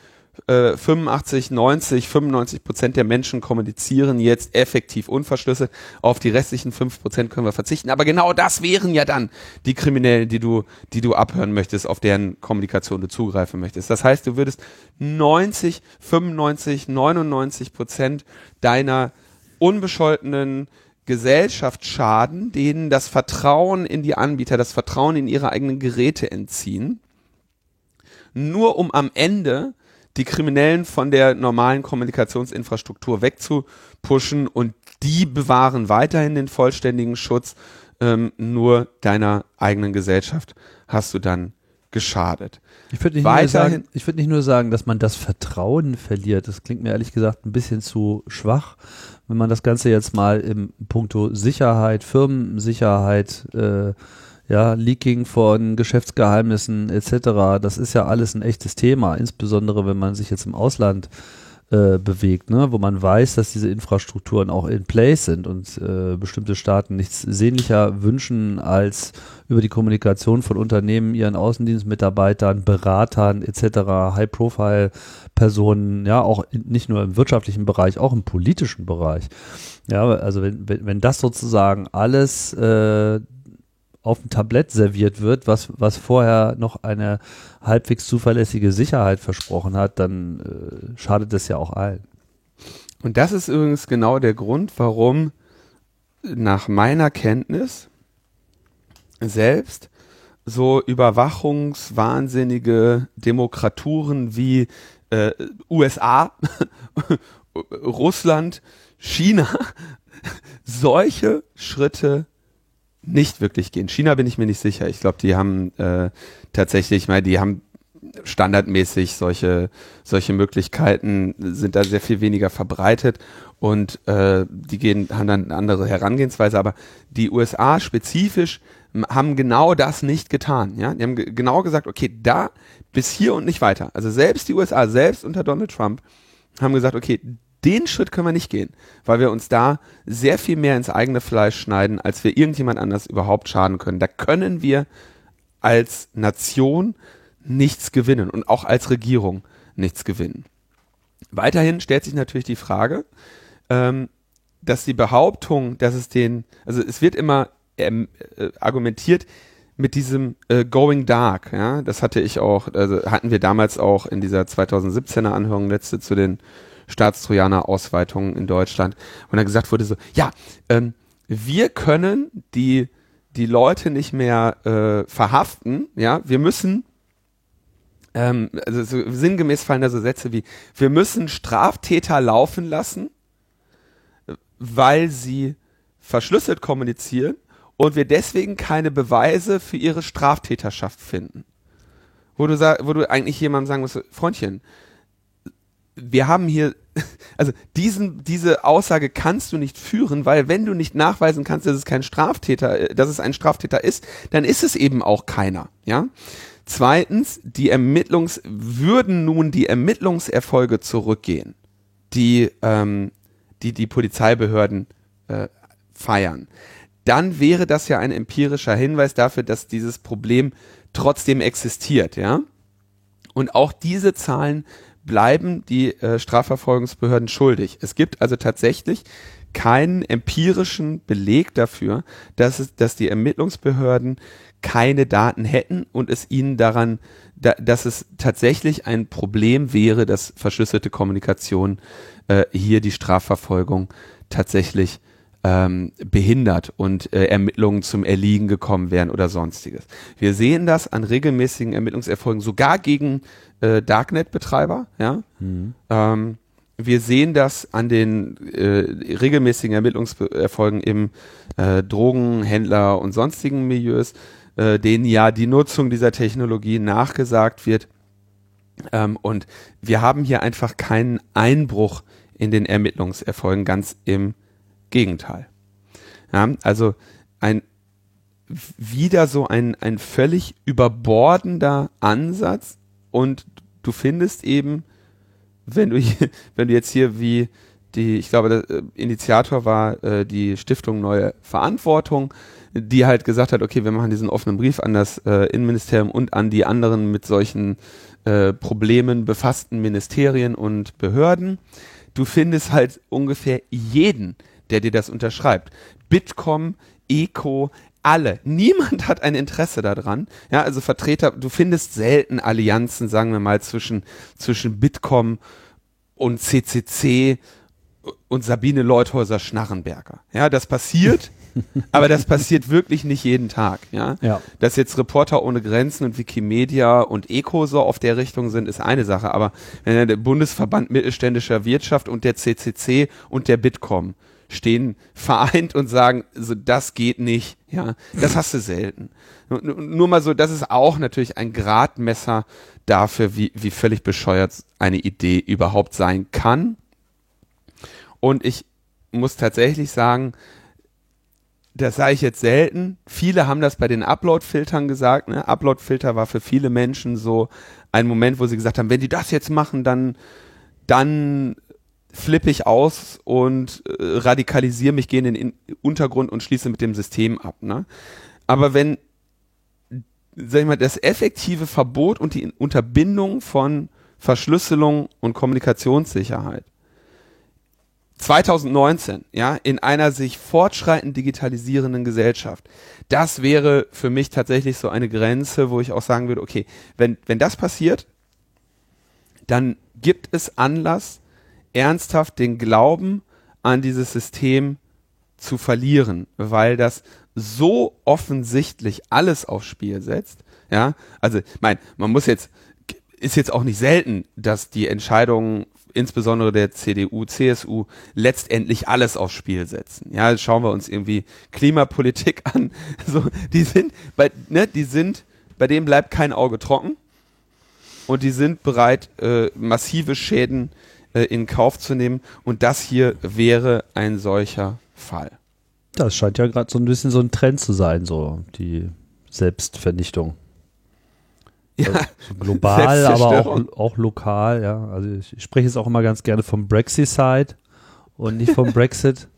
85, 90, 95 Prozent der Menschen kommunizieren jetzt effektiv unverschlüsselt. Auf die restlichen 5 Prozent können wir verzichten. Aber genau das wären ja dann die Kriminellen, die du, die du abhören möchtest, auf deren Kommunikation du zugreifen möchtest. Das heißt, du würdest 90, 95, 99 Prozent deiner unbescholtenen Gesellschaft schaden, denen das Vertrauen in die Anbieter, das Vertrauen in ihre eigenen Geräte entziehen. Nur um am Ende die Kriminellen von der normalen Kommunikationsinfrastruktur wegzupushen und die bewahren weiterhin den vollständigen Schutz. Ähm, nur deiner eigenen Gesellschaft hast du dann geschadet. Ich würde nicht, nur sagen, ich würd nicht nur sagen, dass man das Vertrauen verliert. Das klingt mir ehrlich gesagt ein bisschen zu schwach. Wenn man das Ganze jetzt mal im Punkto Sicherheit, Firmensicherheit, äh, ja, Leaking von Geschäftsgeheimnissen etc., das ist ja alles ein echtes Thema, insbesondere wenn man sich jetzt im Ausland äh, bewegt, ne, wo man weiß, dass diese Infrastrukturen auch in place sind und äh, bestimmte Staaten nichts sehnlicher wünschen, als über die Kommunikation von Unternehmen, ihren Außendienstmitarbeitern, Beratern etc., High-Profile-Personen, ja, auch in, nicht nur im wirtschaftlichen Bereich, auch im politischen Bereich. Ja, also wenn, wenn, wenn das sozusagen alles äh, auf dem Tablett serviert wird, was, was vorher noch eine halbwegs zuverlässige Sicherheit versprochen hat, dann äh, schadet das ja auch allen. Und das ist übrigens genau der Grund, warum nach meiner Kenntnis selbst so überwachungswahnsinnige Demokraturen wie äh, USA, [laughs] Russland, China [laughs] solche Schritte nicht wirklich gehen. China bin ich mir nicht sicher. Ich glaube, die haben äh, tatsächlich, ich die haben standardmäßig solche solche Möglichkeiten sind da sehr viel weniger verbreitet und äh, die gehen haben dann eine andere Herangehensweise. Aber die USA spezifisch haben genau das nicht getan. Ja, die haben genau gesagt, okay, da bis hier und nicht weiter. Also selbst die USA, selbst unter Donald Trump, haben gesagt, okay, den Schritt können wir nicht gehen, weil wir uns da sehr viel mehr ins eigene Fleisch schneiden, als wir irgendjemand anders überhaupt schaden können. Da können wir als Nation nichts gewinnen und auch als Regierung nichts gewinnen. Weiterhin stellt sich natürlich die Frage, ähm, dass die Behauptung, dass es den, also es wird immer ähm, äh, argumentiert mit diesem äh, Going Dark, ja, das hatte ich auch, also hatten wir damals auch in dieser 2017er Anhörung letzte zu den Staatstrojaner-Ausweitungen in Deutschland, und dann gesagt wurde so, ja, ähm, wir können die die Leute nicht mehr äh, verhaften, ja, wir müssen ähm, also so sinngemäß fallen da so Sätze wie, wir müssen Straftäter laufen lassen, weil sie verschlüsselt kommunizieren und wir deswegen keine Beweise für ihre Straftäterschaft finden. Wo du, sag, wo du eigentlich jemandem sagen musst, Freundchen, wir haben hier, [laughs] also diesen, diese Aussage kannst du nicht führen, weil wenn du nicht nachweisen kannst, dass es kein Straftäter, dass es ein Straftäter ist, dann ist es eben auch keiner, ja. Zweitens, die Ermittlungs, würden nun die Ermittlungserfolge zurückgehen, die, ähm, die, die Polizeibehörden äh, feiern, dann wäre das ja ein empirischer Hinweis dafür, dass dieses Problem trotzdem existiert, ja. Und auch diese Zahlen bleiben die äh, Strafverfolgungsbehörden schuldig. Es gibt also tatsächlich keinen empirischen Beleg dafür, dass, es, dass die Ermittlungsbehörden keine Daten hätten und es ihnen daran, da, dass es tatsächlich ein Problem wäre, dass verschlüsselte Kommunikation äh, hier die Strafverfolgung tatsächlich ähm, behindert und äh, Ermittlungen zum Erliegen gekommen wären oder sonstiges. Wir sehen das an regelmäßigen Ermittlungserfolgen sogar gegen äh, Darknet-Betreiber. Ja? Mhm. Ähm, wir sehen das an den äh, regelmäßigen Ermittlungserfolgen im äh, Drogenhändler und sonstigen Milieus, äh, denen ja die Nutzung dieser Technologie nachgesagt wird. Ähm, und wir haben hier einfach keinen Einbruch in den Ermittlungserfolgen, ganz im Gegenteil. Ja, also ein wieder so ein, ein völlig überbordender Ansatz und du findest eben, wenn du hier, [laughs] wenn du jetzt hier wie die, ich glaube, der äh, Initiator war äh, die Stiftung Neue Verantwortung, die halt gesagt hat, okay, wir machen diesen offenen Brief an das äh, Innenministerium und an die anderen mit solchen äh, Problemen befassten Ministerien und Behörden. Du findest halt ungefähr jeden, der dir das unterschreibt. Bitkom, Eco, alle. Niemand hat ein Interesse daran. Ja, also Vertreter, du findest selten Allianzen, sagen wir mal, zwischen, zwischen Bitkom und CCC und Sabine Leuthäuser Schnarrenberger. Ja, das passiert. [laughs] aber das passiert wirklich nicht jeden Tag, ja? ja. Dass jetzt Reporter ohne Grenzen und Wikimedia und Eco so auf der Richtung sind, ist eine Sache. Aber wenn der Bundesverband mittelständischer Wirtschaft und der CCC und der Bitkom stehen vereint und sagen, so das geht nicht. Ja, das hast du selten. Nur mal so, das ist auch natürlich ein Gradmesser dafür, wie, wie völlig bescheuert eine Idee überhaupt sein kann. Und ich muss tatsächlich sagen, das sage ich jetzt selten. Viele haben das bei den Upload-Filtern gesagt. Ne? Upload-Filter war für viele Menschen so ein Moment, wo sie gesagt haben, wenn die das jetzt machen, dann, dann flippe ich aus und äh, radikalisiere mich, gehe in den Untergrund und schließe mit dem System ab. Ne? Aber wenn, sag ich mal, das effektive Verbot und die Unterbindung von Verschlüsselung und Kommunikationssicherheit 2019, ja, in einer sich fortschreitend digitalisierenden Gesellschaft, das wäre für mich tatsächlich so eine Grenze, wo ich auch sagen würde, okay, wenn, wenn das passiert, dann gibt es Anlass, ernsthaft den Glauben an dieses System zu verlieren, weil das so offensichtlich alles aufs Spiel setzt. Ja, also, mein, man muss jetzt, ist jetzt auch nicht selten, dass die Entscheidungen insbesondere der CDU, CSU letztendlich alles aufs Spiel setzen. Ja, schauen wir uns irgendwie Klimapolitik [laughs] an. So, die sind, bei, ne, die sind, bei denen bleibt kein Auge trocken und die sind bereit, äh, massive Schäden äh, in Kauf zu nehmen. Und das hier wäre ein solcher Fall. Das scheint ja gerade so ein bisschen so ein Trend zu sein, so die Selbstvernichtung. Ja. Also so global, aber auch, auch lokal, ja. Also ich, ich spreche jetzt auch immer ganz gerne vom Brexit-Side und nicht vom Brexit. [laughs]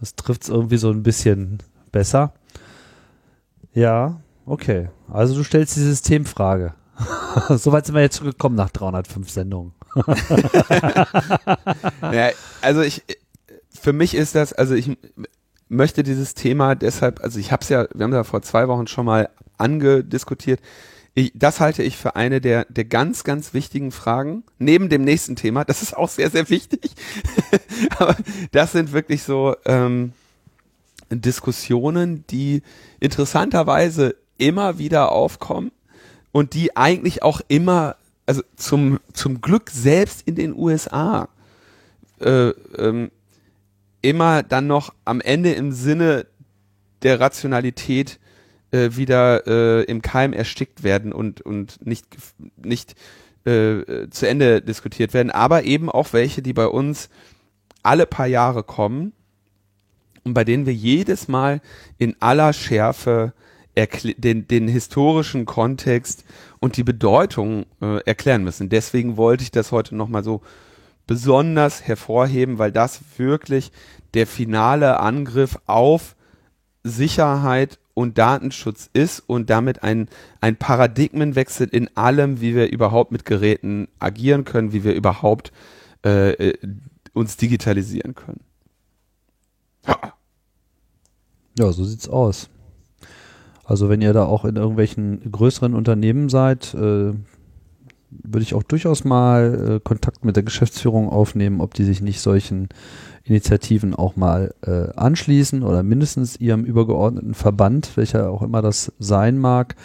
Das trifft es irgendwie so ein bisschen besser. Ja, okay. Also du stellst die Systemfrage. [laughs] Soweit sind wir jetzt gekommen nach 305 Sendungen. [laughs] ja, also ich, für mich ist das, also ich möchte dieses Thema deshalb, also ich habe es ja, wir haben da vor zwei Wochen schon mal angediskutiert. Ich, das halte ich für eine der, der ganz, ganz wichtigen Fragen, neben dem nächsten Thema. Das ist auch sehr, sehr wichtig. [laughs] Aber das sind wirklich so ähm, Diskussionen, die interessanterweise immer wieder aufkommen und die eigentlich auch immer, also zum, zum Glück selbst in den USA, äh, ähm, immer dann noch am Ende im Sinne der Rationalität äh, wieder äh, im Keim erstickt werden und, und nicht, nicht äh, zu Ende diskutiert werden, aber eben auch welche, die bei uns alle paar Jahre kommen und bei denen wir jedes Mal in aller Schärfe den, den historischen Kontext und die Bedeutung äh, erklären müssen. Deswegen wollte ich das heute nochmal so besonders hervorheben, weil das wirklich der finale Angriff auf Sicherheit und Datenschutz ist und damit ein, ein Paradigmenwechsel in allem, wie wir überhaupt mit Geräten agieren können, wie wir überhaupt äh, äh uns digitalisieren können. Ja, so sieht's aus. Also wenn ihr da auch in irgendwelchen größeren Unternehmen seid, äh, würde ich auch durchaus mal äh, Kontakt mit der Geschäftsführung aufnehmen, ob die sich nicht solchen Initiativen auch mal äh, anschließen oder mindestens ihrem übergeordneten Verband, welcher auch immer das sein mag,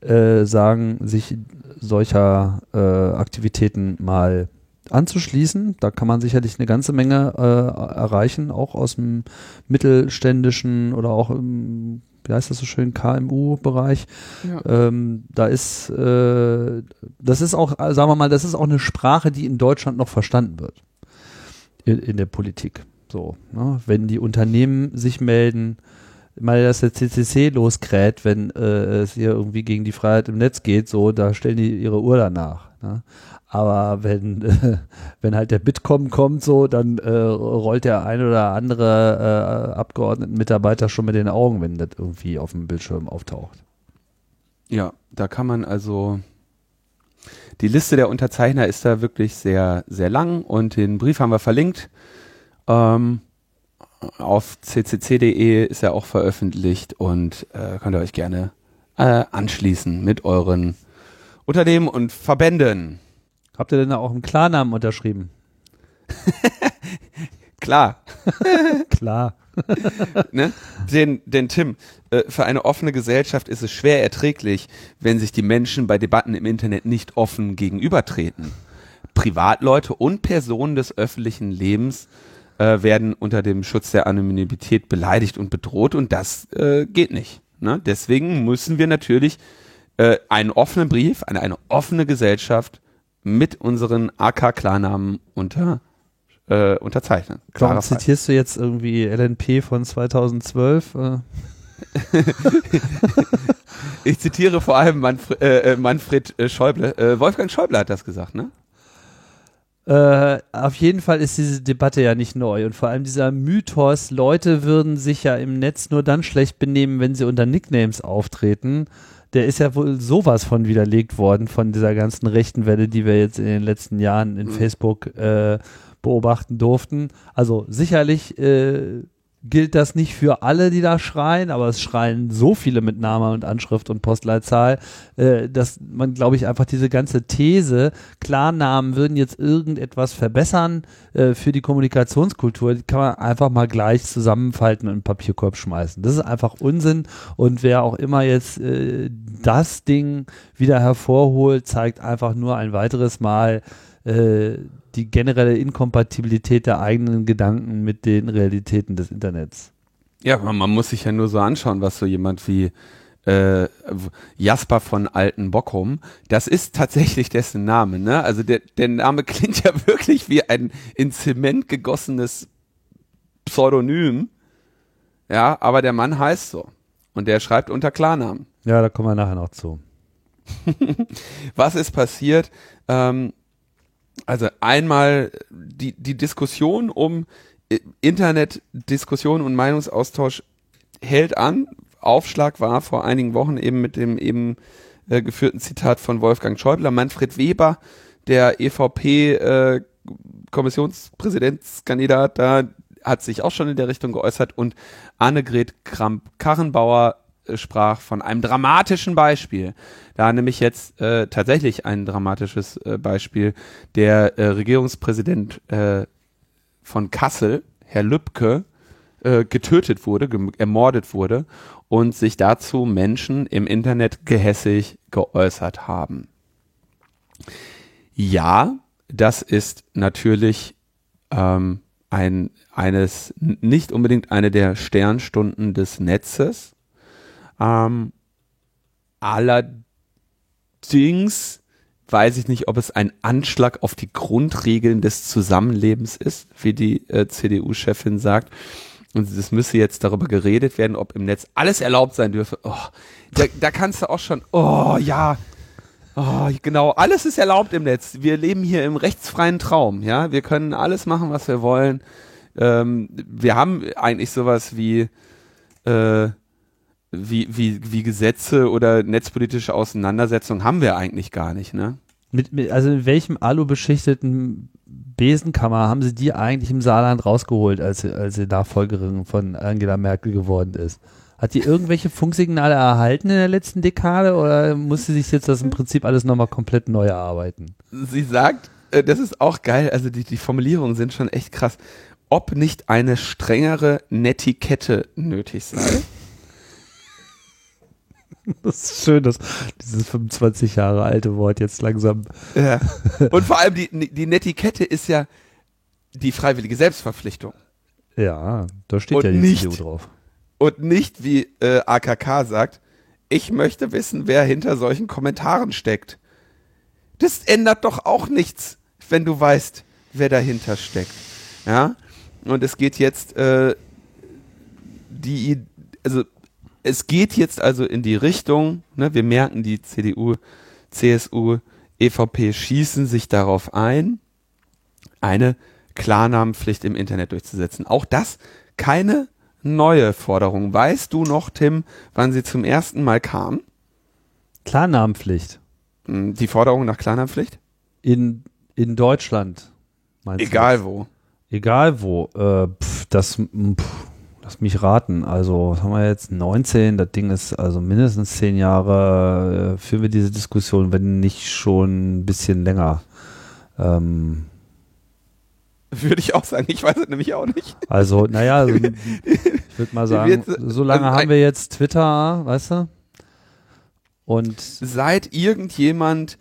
äh, sagen, sich solcher äh, Aktivitäten mal anzuschließen. Da kann man sicherlich eine ganze Menge äh, erreichen, auch aus dem mittelständischen oder auch im wie heißt das so schön, KMU-Bereich. Ja. Ähm, da ist, äh, das ist auch, sagen wir mal, das ist auch eine Sprache, die in Deutschland noch verstanden wird. In, in der Politik. So, ne? wenn die Unternehmen sich melden, mal dass der CCC loskräht, wenn äh, es hier irgendwie gegen die Freiheit im Netz geht, so, da stellen die ihre Uhr danach. Ne? Aber wenn, äh, [laughs] wenn halt der Bitkom kommt, so, dann äh, rollt der ein oder andere äh, Abgeordnetenmitarbeiter schon mit den Augen, wenn das irgendwie auf dem Bildschirm auftaucht. Ja, da kann man also die Liste der Unterzeichner ist da wirklich sehr, sehr lang und den Brief haben wir verlinkt. Ähm, auf ccc.de ist er auch veröffentlicht und äh, könnt ihr euch gerne äh, anschließen mit euren Unternehmen und Verbänden. Habt ihr denn da auch einen Klarnamen unterschrieben? [laughs] Klar. [laughs] Klar. ne? den, den Tim, äh, für eine offene Gesellschaft ist es schwer erträglich, wenn sich die Menschen bei Debatten im Internet nicht offen gegenübertreten. Privatleute und Personen des öffentlichen Lebens äh, werden unter dem Schutz der Anonymität beleidigt und bedroht und das äh, geht nicht. Ne? Deswegen müssen wir natürlich äh, einen offenen Brief an eine offene Gesellschaft mit unseren AK-Klarnamen unter, äh, unterzeichnen. Warum zitierst du jetzt irgendwie LNP von 2012? Äh? [laughs] ich zitiere vor allem Manfred, äh, äh, Manfred äh, Schäuble. Äh, Wolfgang Schäuble hat das gesagt, ne? Äh, auf jeden Fall ist diese Debatte ja nicht neu und vor allem dieser Mythos, Leute würden sich ja im Netz nur dann schlecht benehmen, wenn sie unter Nicknames auftreten der ist ja wohl sowas von widerlegt worden von dieser ganzen rechten Welle, die wir jetzt in den letzten Jahren in mhm. Facebook äh, beobachten durften. Also sicherlich äh, gilt das nicht für alle, die da schreien, aber es schreien so viele mit Name und Anschrift und Postleitzahl, äh, dass man, glaube ich, einfach diese ganze These, Klarnamen würden jetzt irgendetwas verbessern äh, für die Kommunikationskultur, die kann man einfach mal gleich zusammenfalten und in den Papierkorb schmeißen. Das ist einfach Unsinn und wer auch immer jetzt äh, das Ding wieder hervorholt, zeigt einfach nur ein weiteres Mal, äh, die generelle Inkompatibilität der eigenen Gedanken mit den Realitäten des Internets. Ja, man, man muss sich ja nur so anschauen, was so jemand wie äh, Jasper von Alten Bockum, das ist tatsächlich dessen Name, ne? Also der, der Name klingt ja [laughs] wirklich wie ein in Zement gegossenes Pseudonym. Ja, aber der Mann heißt so. Und der schreibt unter Klarnamen. Ja, da kommen wir nachher noch zu. [laughs] Was ist passiert? Ähm, also einmal die, die Diskussion um äh, Internetdiskussion und Meinungsaustausch hält an. Aufschlag war vor einigen Wochen eben mit dem eben äh, geführten Zitat von Wolfgang Schäuble. Manfred Weber, der EVP äh, da hat sich auch schon in der Richtung geäußert und Annegret Kramp-Karrenbauer sprach von einem dramatischen Beispiel. Da nämlich jetzt äh, tatsächlich ein dramatisches äh, Beispiel. Der äh, Regierungspräsident äh, von Kassel, Herr Lübcke, äh, getötet wurde, ermordet wurde und sich dazu Menschen im Internet gehässig geäußert haben. Ja, das ist natürlich ähm, ein, eines, nicht unbedingt eine der Sternstunden des Netzes. Ähm, allerdings weiß ich nicht, ob es ein Anschlag auf die Grundregeln des Zusammenlebens ist, wie die äh, CDU-Chefin sagt. Und es müsse jetzt darüber geredet werden, ob im Netz alles erlaubt sein dürfe. Oh, da, da kannst du auch schon, oh ja, oh, genau, alles ist erlaubt im Netz. Wir leben hier im rechtsfreien Traum, ja. Wir können alles machen, was wir wollen. Ähm, wir haben eigentlich sowas wie, äh, wie, wie, wie Gesetze oder netzpolitische Auseinandersetzungen haben wir eigentlich gar nicht, ne? Mit, mit, also in welchem alubeschichteten Besenkammer haben sie die eigentlich im Saarland rausgeholt, als sie, als sie Nachfolgerin von Angela Merkel geworden ist? Hat die irgendwelche Funksignale erhalten in der letzten Dekade oder muss sie sich jetzt das im Prinzip alles nochmal komplett neu erarbeiten? Sie sagt, äh, das ist auch geil, also die, die Formulierungen sind schon echt krass, ob nicht eine strengere Netiquette nötig sei. [laughs] Das ist schön, dass dieses 25 Jahre alte Wort jetzt langsam. Ja. [laughs] Und vor allem die, die Netiquette ist ja die freiwillige Selbstverpflichtung. Ja, da steht und ja die nicht, CDU drauf. Und nicht, wie äh, AKK sagt, ich möchte wissen, wer hinter solchen Kommentaren steckt. Das ändert doch auch nichts, wenn du weißt, wer dahinter steckt. Ja. Und es geht jetzt äh, die, also es geht jetzt also in die Richtung, ne, wir merken, die CDU, CSU, EVP schießen sich darauf ein, eine Klarnamenpflicht im Internet durchzusetzen. Auch das keine neue Forderung. Weißt du noch, Tim, wann sie zum ersten Mal kam? Klarnamenpflicht. Hm, die Forderung nach Klarnamenpflicht? In, in Deutschland. Egal wo. Egal wo. Äh, pf, das, pf, Lass mich raten. Also, was haben wir jetzt? 19. Das Ding ist also mindestens zehn Jahre äh, führen wir diese Diskussion, wenn nicht schon ein bisschen länger. Ähm, würde ich auch sagen. Ich weiß es nämlich auch nicht. Also, naja, also, [laughs] ich würde mal sagen, so lange also, haben wir jetzt Twitter, weißt du? Und seit irgendjemand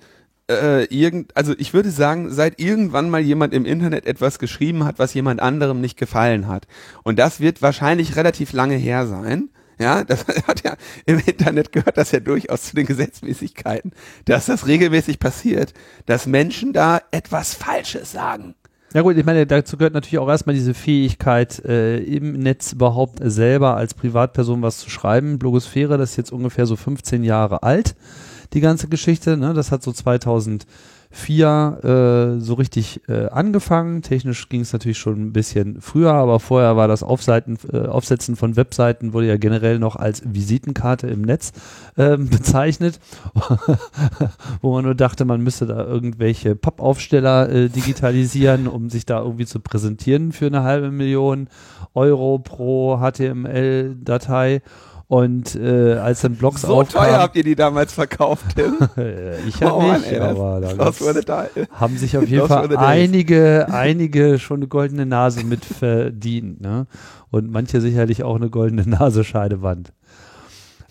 äh, irgend, also ich würde sagen, seit irgendwann mal jemand im Internet etwas geschrieben hat, was jemand anderem nicht gefallen hat. Und das wird wahrscheinlich relativ lange her sein. Ja, [laughs] das hat ja im Internet gehört, dass ja durchaus zu den Gesetzmäßigkeiten, dass das regelmäßig passiert, dass Menschen da etwas Falsches sagen. Ja gut, ich meine, dazu gehört natürlich auch erstmal diese Fähigkeit, äh, im Netz überhaupt selber als Privatperson was zu schreiben. Blogosphäre, das ist jetzt ungefähr so 15 Jahre alt die ganze Geschichte. Ne? Das hat so 2004 äh, so richtig äh, angefangen. Technisch ging es natürlich schon ein bisschen früher, aber vorher war das Aufseiten, äh, Aufsetzen von Webseiten wurde ja generell noch als Visitenkarte im Netz äh, [laughs] bezeichnet, [laughs] wo man nur dachte, man müsste da irgendwelche Pappaufsteller äh, digitalisieren, um sich da irgendwie zu präsentieren für eine halbe Million Euro pro HTML-Datei. Und äh, als dann Blogs so aufkamen, teuer habt ihr die damals verkauft, Tim? [laughs] ich habe oh, nicht, ey, aber da haben sich auf jeden Fall einige, einige schon eine goldene Nase mit verdient, ne? Und manche sicherlich auch eine goldene [laughs] Nase Scheidewand.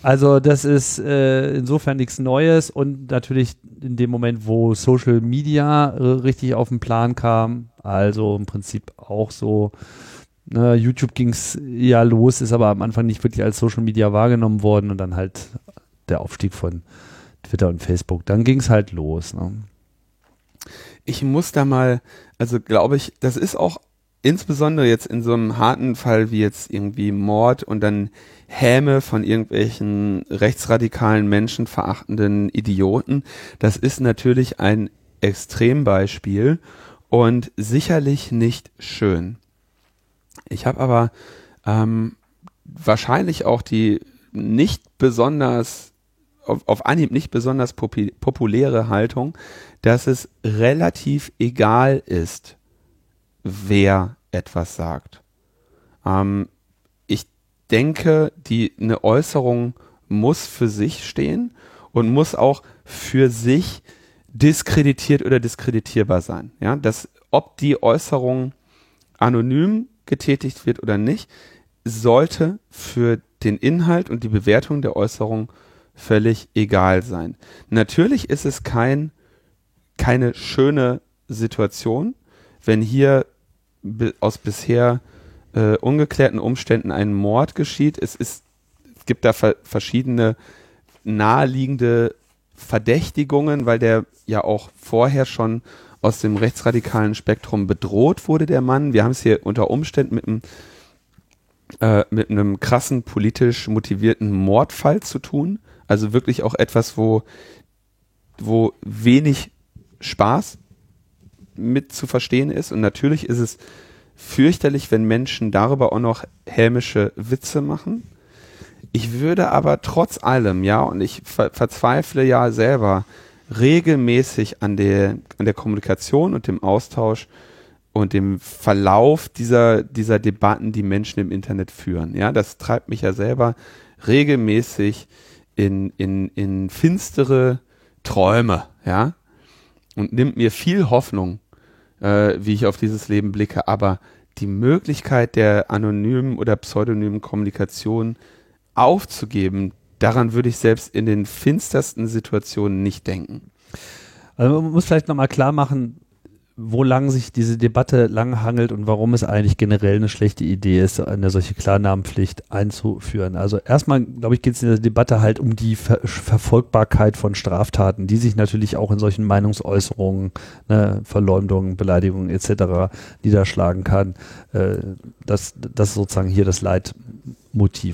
Also das ist äh, insofern nichts Neues und natürlich in dem Moment, wo Social Media äh, richtig auf den Plan kam, also im Prinzip auch so Ne, YouTube ging es ja los, ist aber am Anfang nicht wirklich als Social Media wahrgenommen worden und dann halt der Aufstieg von Twitter und Facebook. Dann ging es halt los. Ne? Ich muss da mal, also glaube ich, das ist auch insbesondere jetzt in so einem harten Fall wie jetzt irgendwie Mord und dann Häme von irgendwelchen rechtsradikalen, menschenverachtenden Idioten, das ist natürlich ein Extrembeispiel und sicherlich nicht schön. Ich habe aber ähm, wahrscheinlich auch die nicht besonders auf, Anhieb nicht besonders populäre Haltung, dass es relativ egal ist, wer etwas sagt. Ähm, ich denke, die eine Äußerung muss für sich stehen und muss auch für sich diskreditiert oder diskreditierbar sein. Ja, dass ob die Äußerung anonym getätigt wird oder nicht, sollte für den Inhalt und die Bewertung der Äußerung völlig egal sein. Natürlich ist es kein, keine schöne Situation, wenn hier aus bisher äh, ungeklärten Umständen ein Mord geschieht. Es, ist, es gibt da verschiedene naheliegende Verdächtigungen, weil der ja auch vorher schon aus dem rechtsradikalen Spektrum bedroht wurde, der Mann. Wir haben es hier unter Umständen mit einem, äh, mit einem krassen politisch motivierten Mordfall zu tun. Also wirklich auch etwas, wo, wo wenig Spaß mit zu verstehen ist. Und natürlich ist es fürchterlich, wenn Menschen darüber auch noch hämische Witze machen. Ich würde aber trotz allem, ja, und ich ver verzweifle ja selber regelmäßig an der, an der Kommunikation und dem Austausch und dem Verlauf dieser, dieser Debatten, die Menschen im Internet führen. Ja, das treibt mich ja selber regelmäßig in, in, in finstere Träume, ja, und nimmt mir viel Hoffnung, äh, wie ich auf dieses Leben blicke. Aber die Möglichkeit der anonymen oder pseudonymen Kommunikation aufzugeben, daran würde ich selbst in den finstersten Situationen nicht denken. Also man muss vielleicht nochmal klar machen, wo lang sich diese Debatte lang hangelt und warum es eigentlich generell eine schlechte Idee ist, eine solche Klarnamenpflicht einzuführen. Also erstmal, glaube ich, geht es in der Debatte halt um die Ver Verfolgbarkeit von Straftaten, die sich natürlich auch in solchen Meinungsäußerungen, ne, Verleumdungen, Beleidigungen etc. niederschlagen kann. Äh, das, das ist sozusagen hier das Leitmotiv.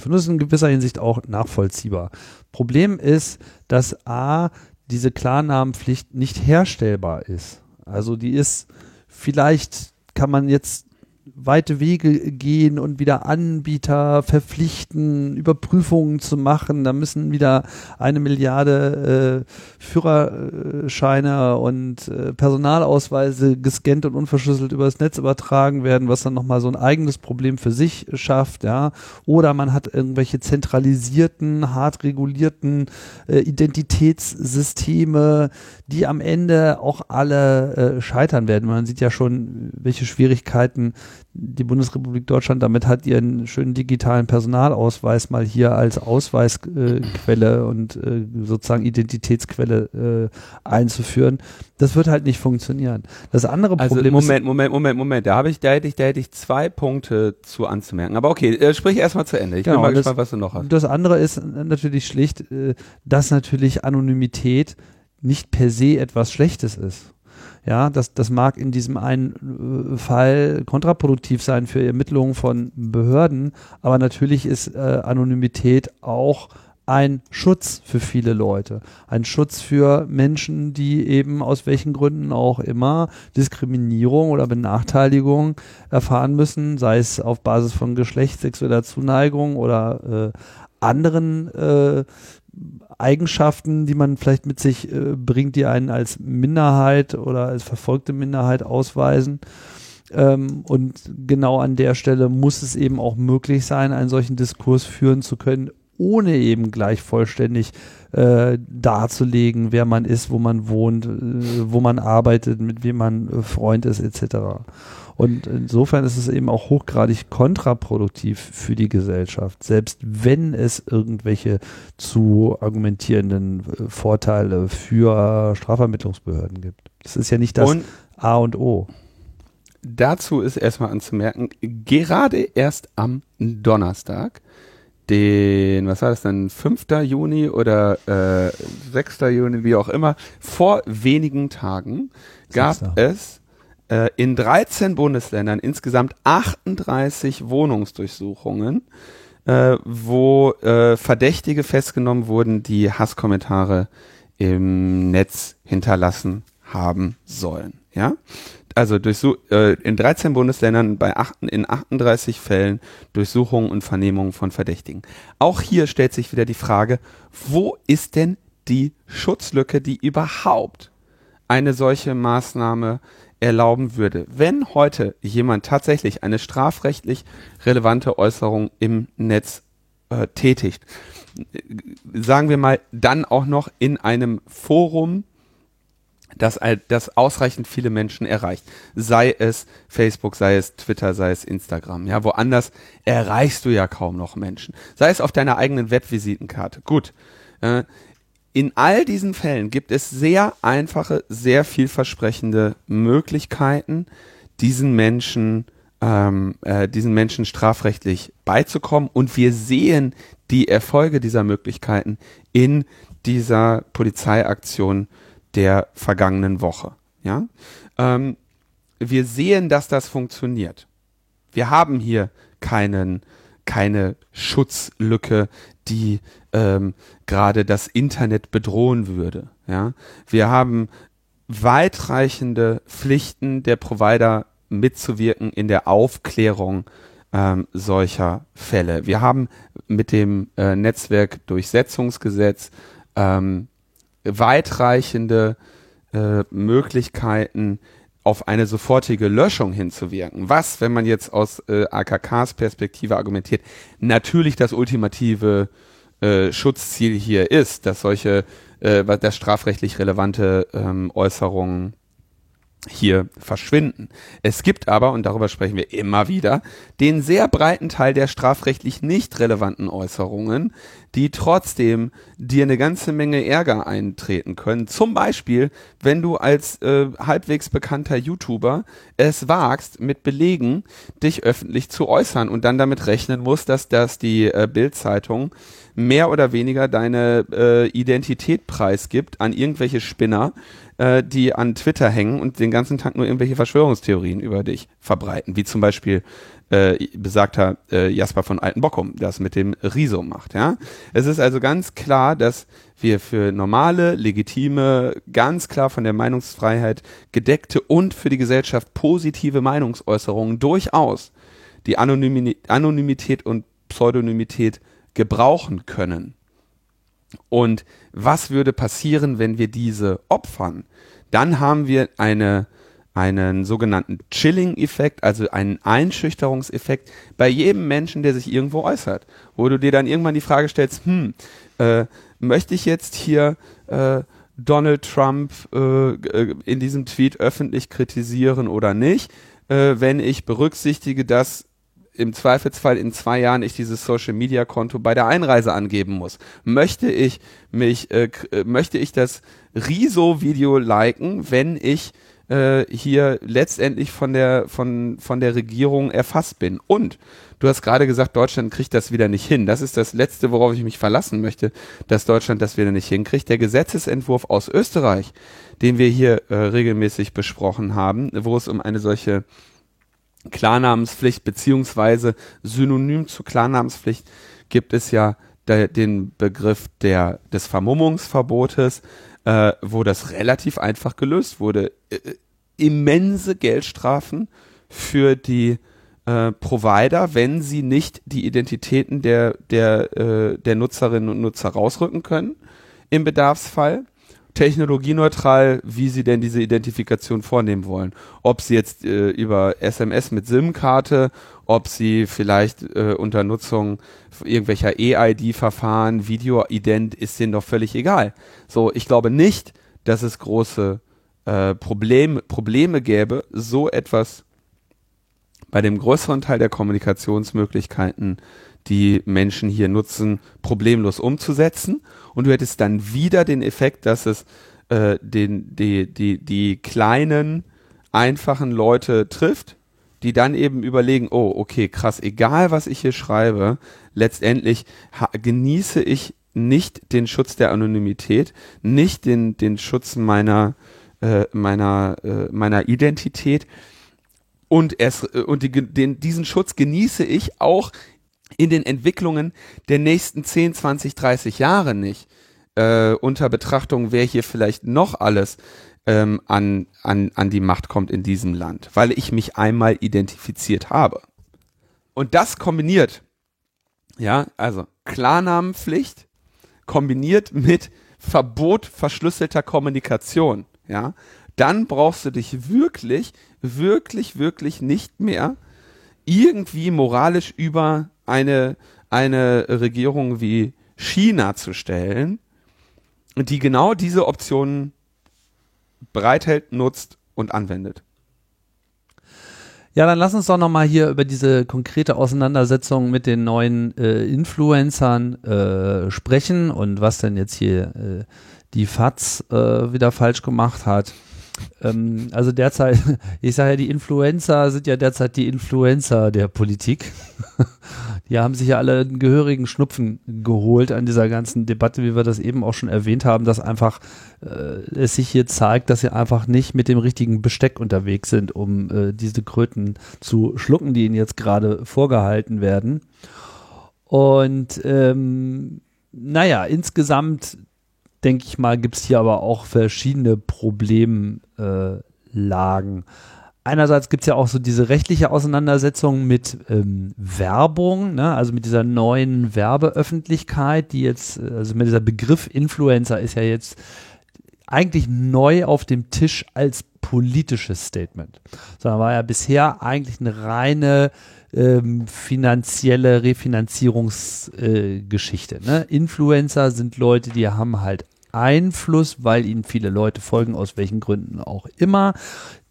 Und das ist in gewisser Hinsicht auch nachvollziehbar. Problem ist, dass A, diese Klarnamenpflicht nicht herstellbar ist. Also die ist vielleicht kann man jetzt weite Wege gehen und wieder Anbieter verpflichten, Überprüfungen zu machen. Da müssen wieder eine Milliarde äh, Führerscheine und äh, Personalausweise gescannt und unverschlüsselt übers Netz übertragen werden, was dann nochmal so ein eigenes Problem für sich schafft, ja. Oder man hat irgendwelche zentralisierten, hart regulierten äh, Identitätssysteme, die am Ende auch alle äh, scheitern werden. Man sieht ja schon, welche Schwierigkeiten die Bundesrepublik Deutschland damit hat, ihren schönen digitalen Personalausweis mal hier als Ausweisquelle äh, und äh, sozusagen Identitätsquelle äh, einzuführen. Das wird halt nicht funktionieren. Das andere also Problem Moment, ist, Moment, Moment, Moment. Da habe ich, da hätte ich, da hätte ich zwei Punkte zu anzumerken. Aber okay, äh, sprich erstmal zu Ende. Ich genau, bin mal gespannt, was du noch hast. Das andere ist natürlich schlicht, äh, dass natürlich Anonymität nicht per se etwas Schlechtes ist. Ja, das, das mag in diesem einen äh, Fall kontraproduktiv sein für Ermittlungen von Behörden, aber natürlich ist äh, Anonymität auch ein Schutz für viele Leute. Ein Schutz für Menschen, die eben aus welchen Gründen auch immer Diskriminierung oder Benachteiligung erfahren müssen, sei es auf Basis von Geschlecht, sexueller Zuneigung oder äh, anderen äh, Eigenschaften, die man vielleicht mit sich äh, bringt, die einen als Minderheit oder als verfolgte Minderheit ausweisen. Ähm, und genau an der Stelle muss es eben auch möglich sein, einen solchen Diskurs führen zu können, ohne eben gleich vollständig äh, darzulegen, wer man ist, wo man wohnt, äh, wo man arbeitet, mit wem man äh, Freund ist, etc. Und insofern ist es eben auch hochgradig kontraproduktiv für die Gesellschaft, selbst wenn es irgendwelche zu argumentierenden äh, Vorteile für Strafvermittlungsbehörden gibt. Das ist ja nicht das und A und O. Dazu ist erstmal anzumerken, gerade erst am Donnerstag, den, was war das denn, 5. Juni oder äh, 6. Juni, wie auch immer, vor wenigen Tagen gab 6. es äh, in 13 Bundesländern insgesamt 38 Wohnungsdurchsuchungen, äh, wo äh, Verdächtige festgenommen wurden, die Hasskommentare im Netz hinterlassen haben sollen. Ja, also durchsuch, äh, in 13 Bundesländern bei acht, in 38 Fällen Durchsuchungen und Vernehmungen von Verdächtigen. Auch hier stellt sich wieder die Frage, wo ist denn die Schutzlücke, die überhaupt eine solche Maßnahme erlauben würde. Wenn heute jemand tatsächlich eine strafrechtlich relevante Äußerung im Netz äh, tätigt, sagen wir mal, dann auch noch in einem Forum, das, das ausreichend viele Menschen erreicht. Sei es Facebook, sei es Twitter, sei es Instagram. Ja, woanders erreichst du ja kaum noch Menschen. Sei es auf deiner eigenen Webvisitenkarte. Gut. Äh, in all diesen Fällen gibt es sehr einfache, sehr vielversprechende Möglichkeiten, diesen Menschen, ähm, äh, diesen Menschen strafrechtlich beizukommen. Und wir sehen die Erfolge dieser Möglichkeiten in dieser Polizeiaktion der vergangenen Woche. Ja? Ähm, wir sehen, dass das funktioniert. Wir haben hier keinen, keine Schutzlücke, die ähm, gerade das Internet bedrohen würde. Ja? Wir haben weitreichende Pflichten der Provider mitzuwirken in der Aufklärung ähm, solcher Fälle. Wir haben mit dem äh, Netzwerkdurchsetzungsgesetz ähm, weitreichende äh, Möglichkeiten, auf eine sofortige Löschung hinzuwirken, was, wenn man jetzt aus äh, AKKs Perspektive argumentiert, natürlich das ultimative äh, Schutzziel hier ist, dass solche, äh, dass strafrechtlich relevante ähm, Äußerungen hier verschwinden. Es gibt aber, und darüber sprechen wir immer wieder, den sehr breiten Teil der strafrechtlich nicht relevanten Äußerungen, die trotzdem dir eine ganze Menge Ärger eintreten können. Zum Beispiel, wenn du als äh, halbwegs bekannter YouTuber es wagst, mit Belegen dich öffentlich zu äußern und dann damit rechnen musst, dass das die äh, Bildzeitung mehr oder weniger deine äh, Identität preisgibt an irgendwelche Spinner, äh, die an Twitter hängen und den ganzen Tag nur irgendwelche Verschwörungstheorien über dich verbreiten, wie zum Beispiel äh, besagter äh, Jasper von Altenbockum das mit dem Riso macht. Ja, es ist also ganz klar, dass wir für normale, legitime, ganz klar von der Meinungsfreiheit gedeckte und für die Gesellschaft positive Meinungsäußerungen durchaus die Anonymität und Pseudonymität gebrauchen können. Und was würde passieren, wenn wir diese opfern? Dann haben wir eine, einen sogenannten Chilling-Effekt, also einen Einschüchterungseffekt bei jedem Menschen, der sich irgendwo äußert, wo du dir dann irgendwann die Frage stellst, hm, äh, möchte ich jetzt hier äh, Donald Trump äh, in diesem Tweet öffentlich kritisieren oder nicht, äh, wenn ich berücksichtige, dass im Zweifelsfall in zwei Jahren ich dieses Social Media Konto bei der Einreise angeben muss. Möchte ich mich, äh, äh, möchte ich das Riso Video liken, wenn ich äh, hier letztendlich von der, von, von der Regierung erfasst bin? Und du hast gerade gesagt, Deutschland kriegt das wieder nicht hin. Das ist das Letzte, worauf ich mich verlassen möchte, dass Deutschland das wieder nicht hinkriegt. Der Gesetzesentwurf aus Österreich, den wir hier äh, regelmäßig besprochen haben, wo es um eine solche Klarnamenspflicht beziehungsweise synonym zu Klarnamenspflicht gibt es ja der, den Begriff der, des Vermummungsverbotes, äh, wo das relativ einfach gelöst wurde. Äh, immense Geldstrafen für die äh, Provider, wenn sie nicht die Identitäten der, der, äh, der Nutzerinnen und Nutzer rausrücken können im Bedarfsfall technologieneutral, wie sie denn diese Identifikation vornehmen wollen. Ob sie jetzt äh, über SMS mit SIM-Karte, ob sie vielleicht äh, unter Nutzung irgendwelcher EID-Verfahren, Video-Ident, ist denen doch völlig egal. So, ich glaube nicht, dass es große äh, Problem, Probleme gäbe, so etwas bei dem größeren Teil der Kommunikationsmöglichkeiten die Menschen hier nutzen, problemlos umzusetzen. Und du hättest dann wieder den Effekt, dass es äh, den, die, die, die kleinen, einfachen Leute trifft, die dann eben überlegen, oh, okay, krass, egal was ich hier schreibe, letztendlich genieße ich nicht den Schutz der Anonymität, nicht den, den Schutz meiner äh, meiner, äh, meiner Identität. Und, es, äh, und die, den, diesen Schutz genieße ich auch in den Entwicklungen der nächsten 10, 20, 30 Jahre nicht. Äh, unter Betrachtung, wer hier vielleicht noch alles ähm, an, an, an die Macht kommt in diesem Land, weil ich mich einmal identifiziert habe. Und das kombiniert, ja, also Klarnamenpflicht kombiniert mit Verbot verschlüsselter Kommunikation, ja, dann brauchst du dich wirklich, wirklich, wirklich nicht mehr irgendwie moralisch über eine, eine Regierung wie China zu stellen, die genau diese Optionen bereithält, nutzt und anwendet. Ja, dann lass uns doch nochmal hier über diese konkrete Auseinandersetzung mit den neuen äh, Influencern äh, sprechen und was denn jetzt hier äh, die FATS äh, wieder falsch gemacht hat. Ähm, also derzeit, [laughs] ich sage ja, die Influencer sind ja derzeit die Influencer der Politik. [laughs] die haben sich ja alle einen gehörigen Schnupfen geholt an dieser ganzen Debatte, wie wir das eben auch schon erwähnt haben, dass einfach äh, es sich hier zeigt, dass sie einfach nicht mit dem richtigen Besteck unterwegs sind, um äh, diese Kröten zu schlucken, die ihnen jetzt gerade vorgehalten werden. Und ähm, naja, insgesamt denke ich mal, gibt es hier aber auch verschiedene Problemlagen. Einerseits gibt es ja auch so diese rechtliche Auseinandersetzung mit ähm, Werbung, ne? also mit dieser neuen Werbeöffentlichkeit, die jetzt, also mit dieser Begriff Influencer ist ja jetzt eigentlich neu auf dem Tisch als politisches Statement. Sondern war ja bisher eigentlich eine reine ähm, finanzielle Refinanzierungsgeschichte. Äh, ne? Influencer sind Leute, die haben halt Einfluss, weil ihnen viele Leute folgen, aus welchen Gründen auch immer.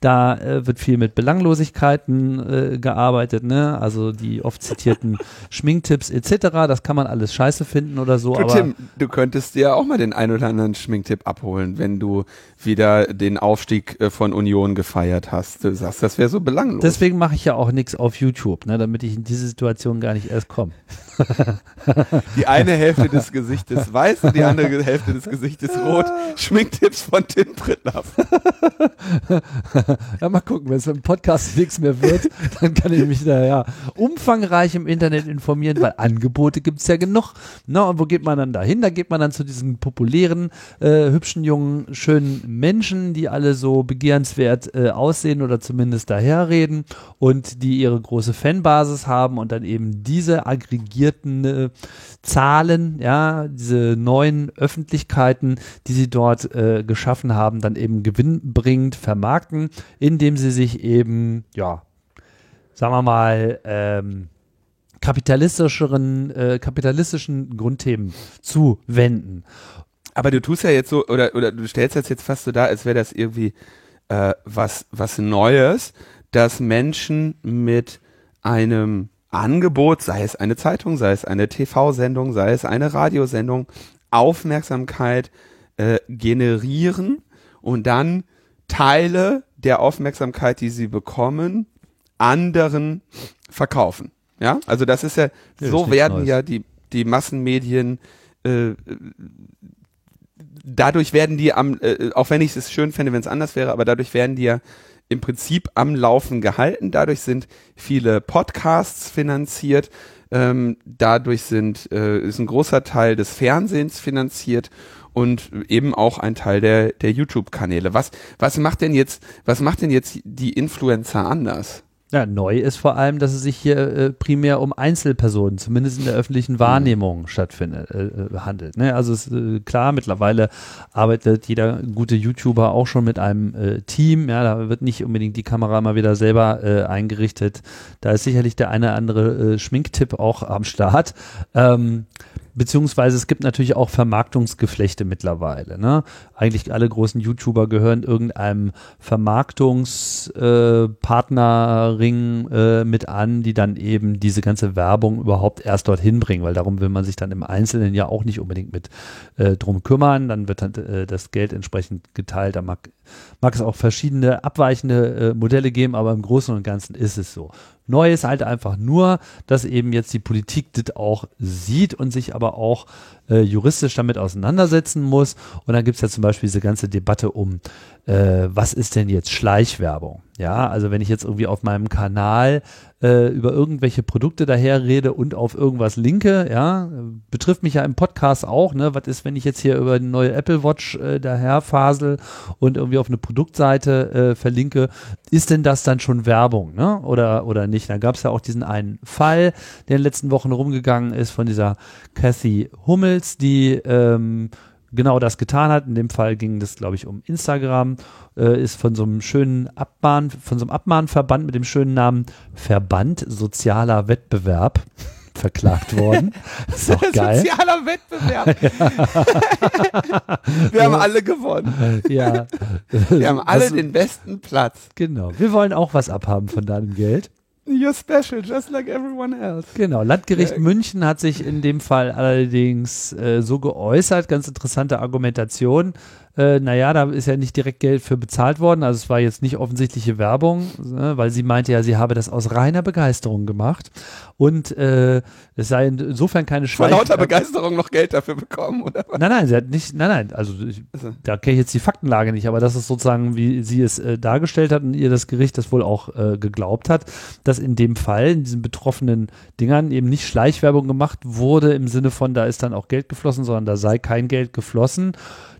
Da äh, wird viel mit Belanglosigkeiten äh, gearbeitet, ne? Also die oft zitierten [laughs] Schminktipps etc. Das kann man alles scheiße finden oder so. Du, aber Tim, du könntest dir auch mal den ein oder anderen Schminktipp abholen, wenn du wieder den Aufstieg äh, von Union gefeiert hast. Du sagst, das wäre so belanglos. Deswegen mache ich ja auch nichts auf YouTube, ne? Damit ich in diese Situation gar nicht erst komme. [laughs] die eine Hälfte des [laughs] Gesichtes weiß und die andere Hälfte des Gesichtes rot. Schminktipps von Tim Prittlaff. [laughs] ja, mal gucken, wenn es im Podcast [laughs] nichts mehr wird, dann kann ich mich da ja umfangreich im Internet informieren, weil Angebote gibt es ja genug. Na, und wo geht man dann dahin? Da geht man dann zu diesen populären, äh, hübschen, jungen, schönen Menschen, die alle so begehrenswert äh, aussehen oder zumindest daherreden und die ihre große Fanbasis haben und dann eben diese aggregierten äh, Zahlen, ja, diese neuen Öffentlichkeiten, die sie dort äh, geschaffen haben, dann eben gewinnbringend vermarkten, indem sie sich eben, ja, sagen wir mal, ähm, kapitalistischeren, äh, kapitalistischen Grundthemen zuwenden. Aber du tust ja jetzt so, oder, oder du stellst das jetzt fast so da, als wäre das irgendwie äh, was, was Neues, dass Menschen mit einem Angebot, sei es eine Zeitung, sei es eine TV-Sendung, sei es eine Radiosendung, Aufmerksamkeit äh, generieren und dann Teile der Aufmerksamkeit, die sie bekommen, anderen verkaufen. Ja, also das ist ja, ja so werden Neues. ja die, die Massenmedien, äh, dadurch werden die am, äh, auch wenn ich es schön fände, wenn es anders wäre, aber dadurch werden die ja im Prinzip am Laufen gehalten. Dadurch sind viele Podcasts finanziert. Ähm, dadurch sind, äh, ist ein großer Teil des Fernsehens finanziert und eben auch ein Teil der, der YouTube-Kanäle. Was, was macht denn jetzt, was macht denn jetzt die Influencer anders? Ja, neu ist vor allem, dass es sich hier äh, primär um Einzelpersonen, zumindest in der öffentlichen mhm. Wahrnehmung stattfindet, äh, äh, handelt. Ne? Also ist äh, klar, mittlerweile arbeitet jeder gute YouTuber auch schon mit einem äh, Team. Ja, da wird nicht unbedingt die Kamera mal wieder selber äh, eingerichtet. Da ist sicherlich der eine oder andere Schminktipp auch am Start. Ähm, beziehungsweise es gibt natürlich auch Vermarktungsgeflechte mittlerweile. Ne? Eigentlich alle großen YouTuber gehören irgendeinem Vermarktungspartnerring äh, äh, mit an, die dann eben diese ganze Werbung überhaupt erst dorthin bringen, weil darum will man sich dann im Einzelnen ja auch nicht unbedingt mit äh, drum kümmern. Dann wird dann äh, das Geld entsprechend geteilt. Da mag, mag es auch verschiedene abweichende äh, Modelle geben, aber im Großen und Ganzen ist es so. Neu ist halt einfach nur, dass eben jetzt die Politik das auch sieht und sich aber auch äh, juristisch damit auseinandersetzen muss. Und dann gibt es ja zum Beispiel diese ganze Debatte um, äh, was ist denn jetzt Schleichwerbung? Ja, also wenn ich jetzt irgendwie auf meinem Kanal äh, über irgendwelche Produkte daher rede und auf irgendwas linke, ja, betrifft mich ja im Podcast auch, ne? Was ist, wenn ich jetzt hier über eine neue Apple Watch äh, daherfasel und irgendwie auf eine Produktseite äh, verlinke, ist denn das dann schon Werbung, ne? Oder, oder nicht? Da gab es ja auch diesen einen Fall, der in den letzten Wochen rumgegangen ist von dieser Kathy Hummels, die ähm, genau das getan hat. In dem Fall ging das, glaube ich, um Instagram, äh, ist von so einem schönen Abmahn, von so einem Abmahnverband mit dem schönen Namen Verband Sozialer Wettbewerb [laughs] verklagt worden. [laughs] ist auch geil. Sozialer Wettbewerb. [laughs] Wir haben alle gewonnen. Ja. Wir haben alle das, den besten Platz. Genau. Wir wollen auch was abhaben von deinem Geld. You're special, just like everyone else. Genau, Landgericht ja. München hat sich in dem Fall allerdings äh, so geäußert, ganz interessante Argumentation äh, naja, da ist ja nicht direkt Geld für bezahlt worden, also es war jetzt nicht offensichtliche Werbung, ne, weil sie meinte ja, sie habe das aus reiner Begeisterung gemacht und äh, es sei insofern keine Schweine. Vor lauter Begeisterung noch Geld dafür bekommen, oder was? Nein, nein, sie hat nicht, nein, nein, also, ich, also. da kenne ich jetzt die Faktenlage nicht, aber das ist sozusagen, wie sie es äh, dargestellt hat und ihr das Gericht das wohl auch äh, geglaubt hat, dass in dem Fall, in diesen betroffenen Dingern eben nicht Schleichwerbung gemacht wurde im Sinne von, da ist dann auch Geld geflossen, sondern da sei kein Geld geflossen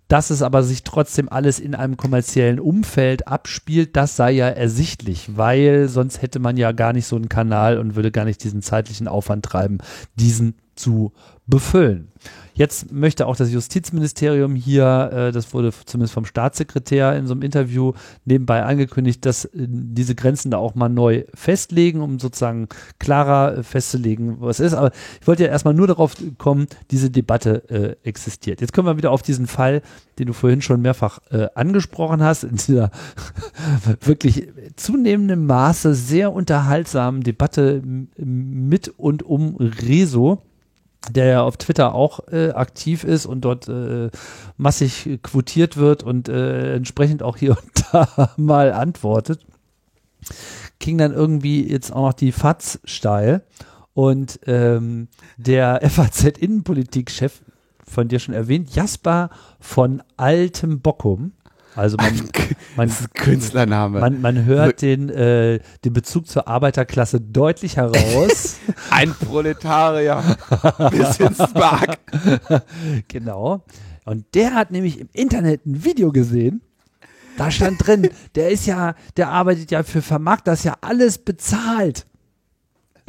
dass es aber sich trotzdem alles in einem kommerziellen Umfeld abspielt, das sei ja ersichtlich, weil sonst hätte man ja gar nicht so einen Kanal und würde gar nicht diesen zeitlichen Aufwand treiben, diesen zu befüllen. Jetzt möchte auch das Justizministerium hier, äh, das wurde zumindest vom Staatssekretär in so einem Interview nebenbei angekündigt, dass äh, diese Grenzen da auch mal neu festlegen, um sozusagen klarer äh, festzulegen, was ist. Aber ich wollte ja erstmal nur darauf kommen, diese Debatte äh, existiert. Jetzt kommen wir wieder auf diesen Fall, den du vorhin schon mehrfach äh, angesprochen hast, in dieser [laughs] wirklich zunehmendem Maße sehr unterhaltsamen Debatte mit und um Rezo der ja auf Twitter auch äh, aktiv ist und dort äh, massig quotiert wird und äh, entsprechend auch hier [laughs] und da mal antwortet, ging dann irgendwie jetzt auch noch die FATS steil und ähm, der [laughs] FAZ-Innenpolitik-Chef, von dir schon erwähnt, Jasper von Altem Bockum, also man, man Künstlername. Man, man hört den, äh, den Bezug zur Arbeiterklasse deutlich heraus. [laughs] Ein Proletarier bis ins Spark. genau. Und der hat nämlich im Internet ein Video gesehen. Da stand drin, der ist ja, der arbeitet ja für Vermarkt, das ist ja alles bezahlt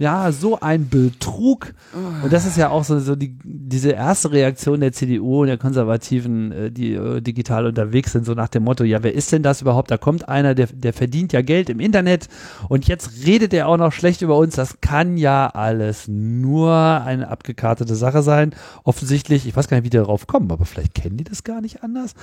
ja, so ein Betrug. Und das ist ja auch so, so die, diese erste Reaktion der CDU und der Konservativen, äh, die äh, digital unterwegs sind, so nach dem Motto, ja, wer ist denn das überhaupt? Da kommt einer, der, der verdient ja Geld im Internet und jetzt redet er auch noch schlecht über uns. Das kann ja alles nur eine abgekartete Sache sein. Offensichtlich, ich weiß gar nicht, wie die darauf kommen, aber vielleicht kennen die das gar nicht anders.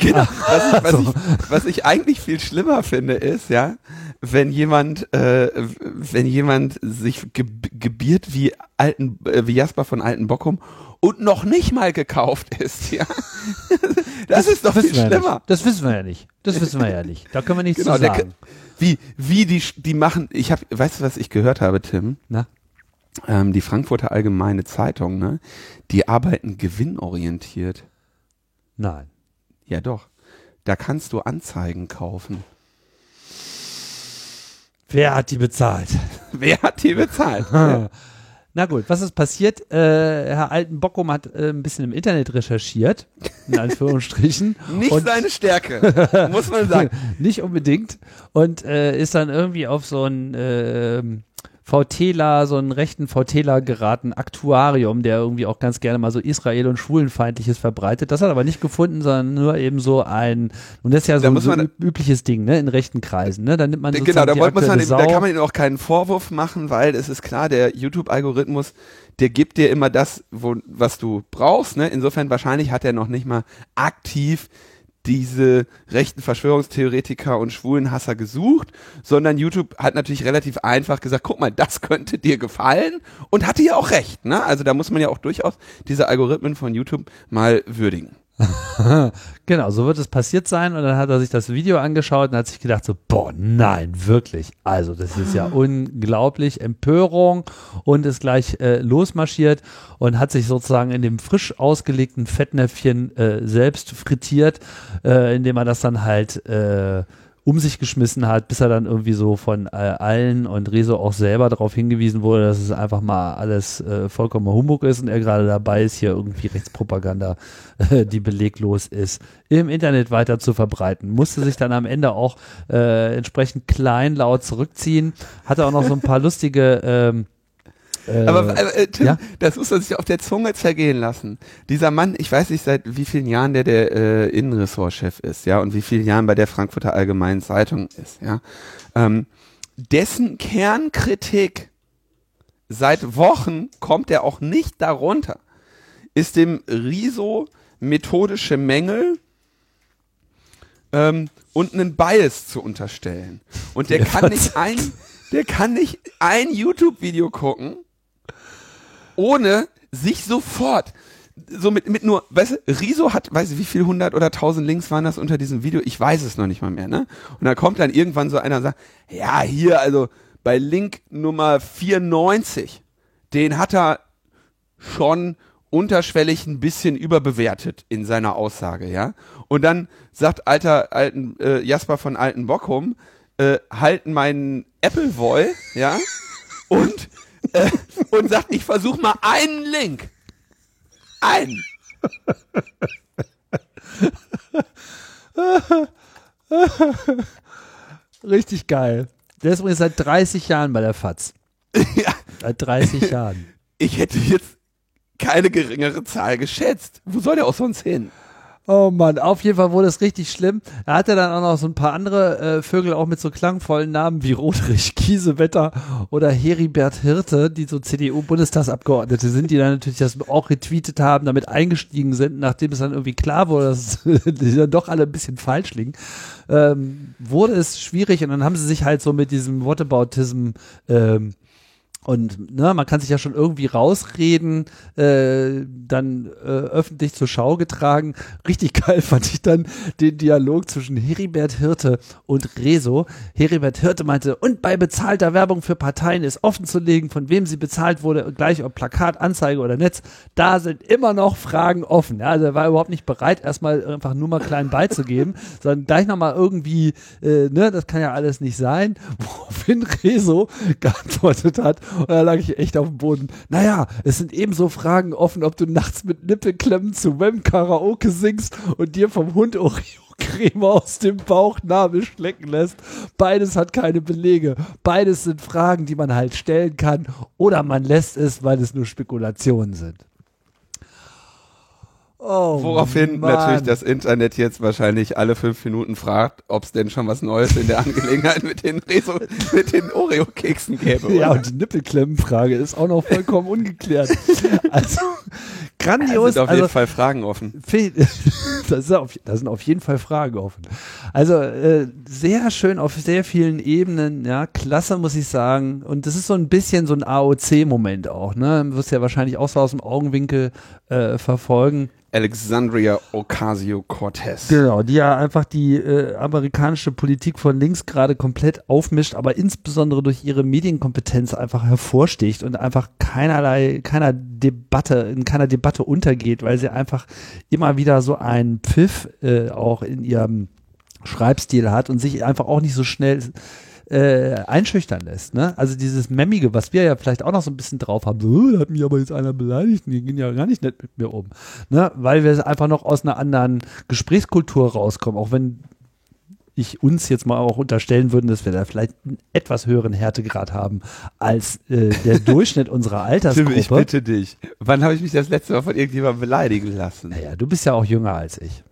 Genau, was, ich, was, ich, was ich eigentlich viel schlimmer finde, ist, ja, wenn jemand, äh, wenn jemand sich ge gebiert wie alten, äh, wie Jasper von Alten Bockum und noch nicht mal gekauft ist, ja. [laughs] Das, das ist doch viel schlimmer. Ja das wissen wir ja nicht. Das wissen wir ja nicht. Da können wir nichts genau, zu sagen. wie, wie die, die machen, ich habe, weißt du, was ich gehört habe, Tim? Na? Ähm, die Frankfurter Allgemeine Zeitung, ne? Die arbeiten gewinnorientiert. Nein. Ja, doch. Da kannst du Anzeigen kaufen. Wer hat die bezahlt? [laughs] Wer hat die bezahlt? [laughs] Na gut, was ist passiert? Äh, Herr Altenbockum hat äh, ein bisschen im Internet recherchiert, in Anführungsstrichen. [laughs] Nicht und seine Stärke, muss man sagen. nicht unbedingt. Und äh, ist dann irgendwie auf so ein äh, VTler, so einen rechten VTler geraten, Aktuarium, der irgendwie auch ganz gerne mal so Israel- und Schwulenfeindliches verbreitet. Das hat er aber nicht gefunden, sondern nur eben so ein, und das ist ja so ein so übliches Ding, ne, in rechten Kreisen, ne, da nimmt man Genau, da, muss man, da kann man ihm auch keinen Vorwurf machen, weil es ist klar, der YouTube-Algorithmus, der gibt dir immer das, wo, was du brauchst, ne, insofern wahrscheinlich hat er noch nicht mal aktiv diese rechten Verschwörungstheoretiker und Schwulenhasser gesucht, sondern YouTube hat natürlich relativ einfach gesagt, guck mal, das könnte dir gefallen und hatte ja auch recht, ne? Also da muss man ja auch durchaus diese Algorithmen von YouTube mal würdigen. [laughs] genau, so wird es passiert sein und dann hat er sich das Video angeschaut und hat sich gedacht so, boah, nein, wirklich. Also das ist ja [laughs] unglaublich, Empörung und ist gleich äh, losmarschiert und hat sich sozusagen in dem frisch ausgelegten Fettnäpfchen äh, selbst frittiert, äh, indem er das dann halt äh, um sich geschmissen hat, bis er dann irgendwie so von äh, allen und Rezo auch selber darauf hingewiesen wurde, dass es einfach mal alles äh, vollkommen Humbug ist und er gerade dabei ist, hier irgendwie Rechtspropaganda, äh, die beleglos ist, im Internet weiter zu verbreiten. Musste sich dann am Ende auch äh, entsprechend kleinlaut zurückziehen, hatte auch noch so ein paar lustige ähm, äh, aber äh, Tim, ja? das muss man sich auf der Zunge zergehen lassen. Dieser Mann, ich weiß nicht seit wie vielen Jahren der der äh, Innenressortchef ist, ja, und wie vielen Jahren bei der Frankfurter Allgemeinen Zeitung ist, ja. Ähm, dessen Kernkritik seit Wochen kommt er auch nicht darunter, ist dem Riso methodische Mängel ähm, und einen Bias zu unterstellen. Und der kann nicht ein, der kann nicht ein YouTube-Video gucken ohne sich sofort so mit, mit nur, weißt du, Riso hat, weiß ich, wie viel hundert oder tausend Links waren das unter diesem Video? Ich weiß es noch nicht mal mehr, ne? Und da kommt dann irgendwann so einer und sagt, ja, hier, also bei Link Nummer 94, den hat er schon unterschwellig ein bisschen überbewertet in seiner Aussage, ja? Und dann sagt alter, alten, äh, Jasper von Alten Bockum, äh, halten meinen Apple Voy, ja? Und äh, [laughs] und sagt, ich versuche mal einen Link. Einen. [laughs] Richtig geil. Der ist übrigens seit 30 Jahren bei der FAZ. [laughs] Ja. Seit 30 Jahren. Ich hätte jetzt keine geringere Zahl geschätzt. Wo soll der auch sonst hin? Oh Mann, auf jeden Fall wurde es richtig schlimm. Er hatte dann auch noch so ein paar andere äh, Vögel auch mit so klangvollen Namen wie Rotrich Kiesewetter oder Heribert Hirte, die so CDU-Bundestagsabgeordnete sind, die dann natürlich das auch retweetet haben, damit eingestiegen sind, nachdem es dann irgendwie klar wurde, dass [laughs] die dann doch alle ein bisschen falsch liegen, ähm, wurde es schwierig und dann haben sie sich halt so mit diesem Whataboutism ähm, und ne, man kann sich ja schon irgendwie rausreden, äh, dann äh, öffentlich zur Schau getragen. Richtig [laughs] geil fand ich dann den Dialog zwischen Heribert Hirte und Rezo. Heribert Hirte meinte, und bei bezahlter Werbung für Parteien ist offenzulegen, von wem sie bezahlt wurde, gleich ob Plakat, Anzeige oder Netz. Da sind immer noch Fragen offen. Ja, also er war überhaupt nicht bereit, erstmal einfach nur mal klein beizugeben, [laughs] sondern gleich nochmal irgendwie, äh, ne, das kann ja alles nicht sein, [laughs] woraufhin Rezo geantwortet hat, und da lag ich echt auf dem Boden. Naja, es sind ebenso Fragen offen, ob du nachts mit Nippelklemmen zu Wem Karaoke singst und dir vom Hund Oreo Creme aus dem Bauchnabel schlecken lässt. Beides hat keine Belege. Beides sind Fragen, die man halt stellen kann oder man lässt es, weil es nur Spekulationen sind. Oh, Woraufhin Mann. natürlich das Internet jetzt wahrscheinlich alle fünf Minuten fragt, ob es denn schon was Neues in der Angelegenheit mit den, Reso, mit den Oreo-Keksen gäbe. Oder? Ja, und die Nippelklemmenfrage ist auch noch vollkommen ungeklärt. [laughs] Also, grandios. Da sind auf also, jeden Fall Fragen offen. [laughs] da, auf, sind auf jeden Fall Fragen offen. Also, äh, sehr schön auf sehr vielen Ebenen, ja, klasse, muss ich sagen. Und das ist so ein bisschen so ein AOC-Moment auch, ne? Du wirst ja wahrscheinlich auch so aus dem Augenwinkel äh, verfolgen. Alexandria Ocasio-Cortez. Genau, die ja einfach die äh, amerikanische Politik von links gerade komplett aufmischt, aber insbesondere durch ihre Medienkompetenz einfach hervorsticht und einfach keinerlei, keiner Debatte, in keiner Debatte untergeht, weil sie einfach immer wieder so einen Pfiff äh, auch in ihrem Schreibstil hat und sich einfach auch nicht so schnell äh, einschüchtern lässt. Ne? Also dieses Memmige, was wir ja vielleicht auch noch so ein bisschen drauf haben, so, da hat mich aber jetzt einer beleidigt, die gehen ja gar nicht nett mit mir um. Ne? Weil wir einfach noch aus einer anderen Gesprächskultur rauskommen, auch wenn ich uns jetzt mal auch unterstellen würden, dass wir da vielleicht einen etwas höheren Härtegrad haben als äh, der [laughs] Durchschnitt unserer Altersgruppe. Tim, ich bitte dich. Wann habe ich mich das letzte Mal von irgendjemandem beleidigen lassen? Naja, du bist ja auch jünger als ich.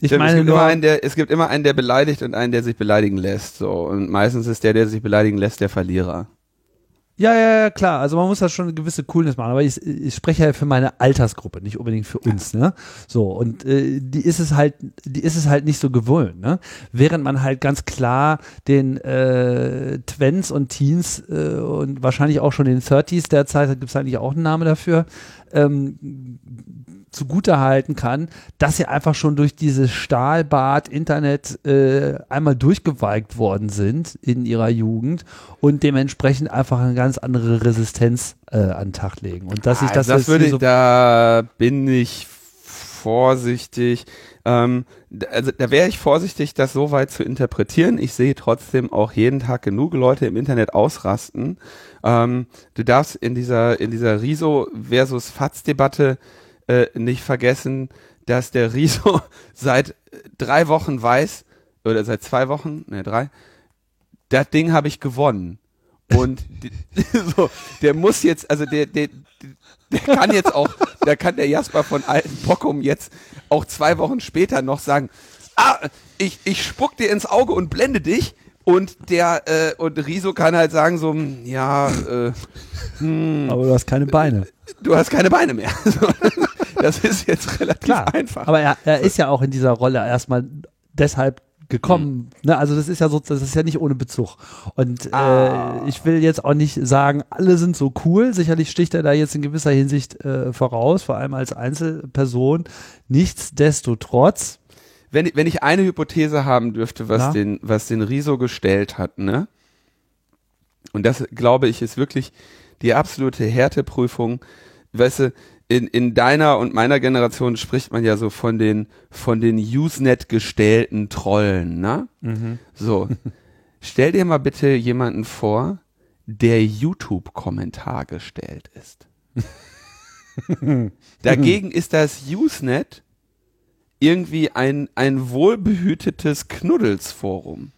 Ich meine es, gibt nur, immer einen, der, es gibt immer einen, der beleidigt und einen, der sich beleidigen lässt. So. Und meistens ist der, der sich beleidigen lässt, der Verlierer. Ja, ja, ja, klar. Also man muss da schon eine gewisse Coolness machen. Aber ich, ich spreche ja für meine Altersgruppe, nicht unbedingt für uns, ne? So, und äh, die ist es halt, die ist es halt nicht so gewöhnt, ne? Während man halt ganz klar den äh, Twents und Teens äh, und wahrscheinlich auch schon den 30s derzeit, da gibt es eigentlich auch einen Namen dafür, ähm, zugutehalten kann, dass sie einfach schon durch dieses Stahlbad Internet äh, einmal durchgeweigt worden sind in ihrer Jugend und dementsprechend einfach eine ganz andere Resistenz äh, an den Tag legen. Und dass ich das, das jetzt würde ich, da bin ich vorsichtig. Ähm, also da wäre ich vorsichtig, das so weit zu interpretieren. Ich sehe trotzdem auch jeden Tag genug Leute im Internet ausrasten. Ähm, du darfst in dieser in dieser Riso versus Fatz-Debatte äh, nicht vergessen, dass der Riso [laughs] seit drei Wochen weiß oder seit zwei Wochen, ne drei, das Ding habe ich gewonnen. Und die, [laughs] so, der muss jetzt, also der, der, der kann jetzt auch, [laughs] da kann der Jasper von Alten Bockum jetzt auch zwei Wochen später noch sagen, ah, ich, ich spuck dir ins Auge und blende dich. Und der, äh, und Riso kann halt sagen so, hm, ja, äh, aber du hast keine Beine. du hast keine Beine mehr. Das ist jetzt relativ Klar, einfach. aber er, er ist ja auch in dieser Rolle erstmal deshalb gekommen. Ne? Also das ist ja so, das ist ja nicht ohne Bezug. Und Ah. äh, ich will jetzt auch nicht sagen, alle sind so cool. Sicherlich sticht er da jetzt in gewisser Hinsicht äh, voraus, vor allem als Einzelperson. Nichtsdestotrotz, wenn, ich- wenn ich eine Hypothese haben dürfte, was Na? den, was den Riso gestellt hat, ne? Und das, glaube ich, ist wirklich die absolute Härteprüfung. Weißt du, in, in deiner und meiner Generation spricht man ja so von den, von den Usenet gestellten Trollen, ne? So. Stell dir mal bitte jemanden vor, der YouTube-Kommentar gestellt ist. [laughs] Dagegen ist das Usenet irgendwie ein, ein wohlbehütetes Knuddelsforum,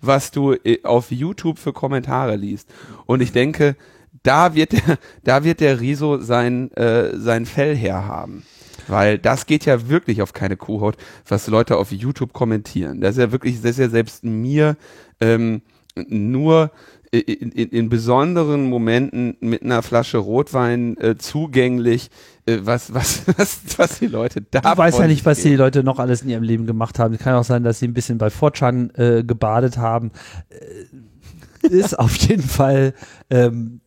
was du äh, auf YouTube für Kommentare liest. Und ich denke, da wird der, [laughs] da wird der Riso sein, äh, sein Fell herhaben. Weil das geht ja wirklich auf keine Kuhhaut, was Leute auf YouTube kommentieren. Das ist ja wirklich, das ist ja selbst mir ähm, nur in, in, in besonderen Momenten mit einer Flasche Rotwein äh, zugänglich, äh, was, [laughs] was, was, was die Leute da du weißt ja nicht, was die Leute noch alles in ihrem Leben gemacht haben. Es kann auch sein, dass sie ein bisschen bei Fortran äh, gebadet haben. Äh, ist [laughs] auf jeden Fall ähm,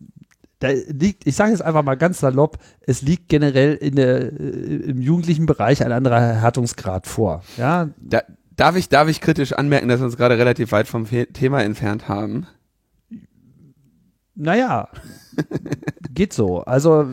da liegt, ich sage jetzt einfach mal ganz salopp, es liegt generell in der, äh, im jugendlichen Bereich ein anderer Härtungsgrad vor. Ja, Da, darf ich, darf ich kritisch anmerken, dass wir uns gerade relativ weit vom Thema entfernt haben? Naja, geht so. Also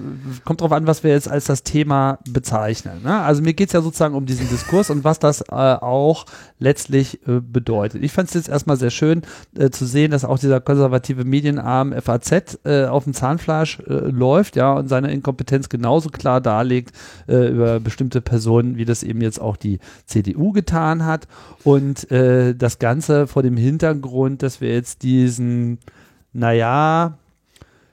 kommt drauf an, was wir jetzt als das Thema bezeichnen. Ne? Also mir geht's ja sozusagen um diesen Diskurs und was das äh, auch letztlich äh, bedeutet. Ich fand es jetzt erstmal sehr schön äh, zu sehen, dass auch dieser konservative Medienarm FAZ äh, auf dem Zahnfleisch äh, läuft, ja, und seine Inkompetenz genauso klar darlegt äh, über bestimmte Personen, wie das eben jetzt auch die CDU getan hat. Und das Ganze vor dem Hintergrund, dass wir jetzt diesen naja,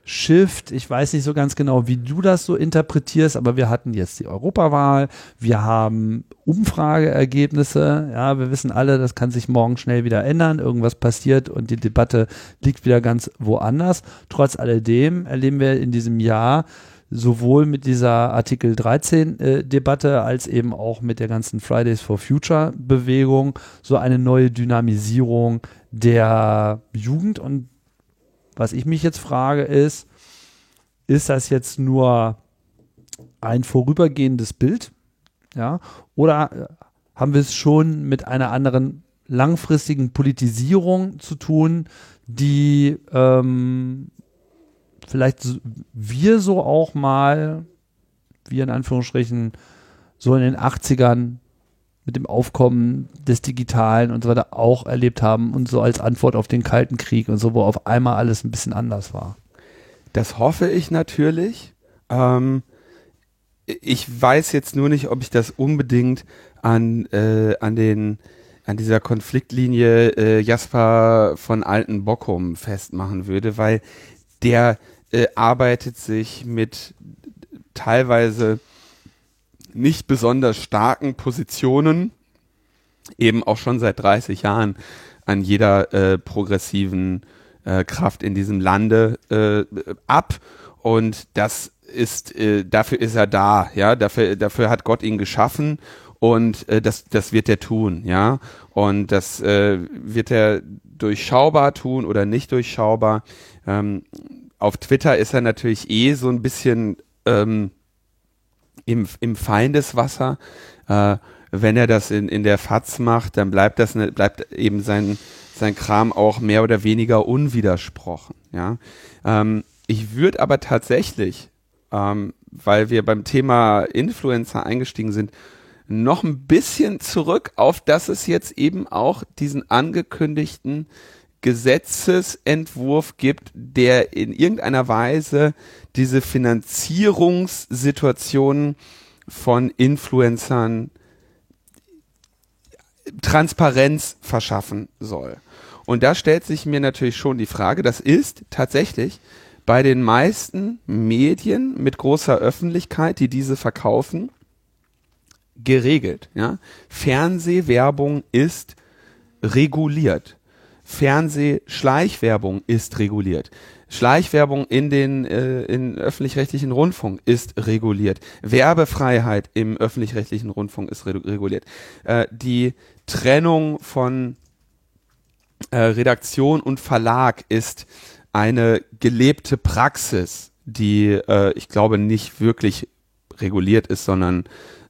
Shift, ich weiß nicht so ganz genau, wie du das so interpretierst, aber wir hatten jetzt die Europawahl, wir haben Umfrageergebnisse, ja, wir wissen alle, das kann sich morgen schnell wieder ändern, irgendwas passiert und die Debatte liegt wieder ganz woanders. Trotz alledem erleben wir in diesem Jahr sowohl mit dieser Artikel 13 äh, Debatte als eben auch mit der ganzen Fridays for Future Bewegung so eine neue Dynamisierung der Jugend und was ich mich jetzt frage ist, ist das jetzt nur ein vorübergehendes Bild? Ja, oder äh, haben wir es schon mit einer anderen langfristigen Politisierung zu tun, die ähm, vielleicht wir so auch mal, wir in Anführungsstrichen, so in den 80ern mit dem Aufkommen des Digitalen und so weiter auch erlebt haben und so als Antwort auf den Kalten Krieg und so, wo auf einmal alles ein bisschen anders war. Das hoffe ich natürlich. Ähm, ich weiß jetzt nur nicht, ob ich das unbedingt an, äh, an den an dieser Konfliktlinie äh, Jasper von Alten Bockum festmachen würde, weil der äh, arbeitet sich mit teilweise nicht besonders starken Positionen eben auch schon seit 30 Jahren an jeder äh, progressiven äh, Kraft in diesem Lande äh, ab. Und das ist äh, dafür ist er da, ja, dafür dafür hat Gott ihn geschaffen und äh, das das wird er tun, ja, und das äh, wird er durchschaubar tun oder nicht durchschaubar. Ähm, auf Twitter ist er natürlich eh so ein bisschen ähm, im, im Feindeswasser. Äh, wenn er das in, in der FAZ macht, dann bleibt das ne, bleibt eben sein, sein Kram auch mehr oder weniger unwidersprochen. Ja? Ähm, ich würde aber tatsächlich, ähm, weil wir beim Thema Influencer eingestiegen sind, noch ein bisschen zurück auf, dass es jetzt eben auch diesen angekündigten Gesetzesentwurf gibt, der in irgendeiner Weise diese Finanzierungssituationen von Influencern Transparenz verschaffen soll. Und da stellt sich mir natürlich schon die Frage, das ist tatsächlich bei den meisten Medien mit großer Öffentlichkeit, die diese verkaufen, geregelt. Ja? Fernsehwerbung ist reguliert. Fernsehschleichwerbung ist reguliert. Schleichwerbung in den äh, in öffentlich-rechtlichen Rundfunk ist reguliert. Werbefreiheit im öffentlich-rechtlichen Rundfunk ist reguliert. Äh, die Trennung von äh, Redaktion und Verlag ist eine gelebte Praxis, die äh, ich glaube nicht wirklich reguliert ist, sondern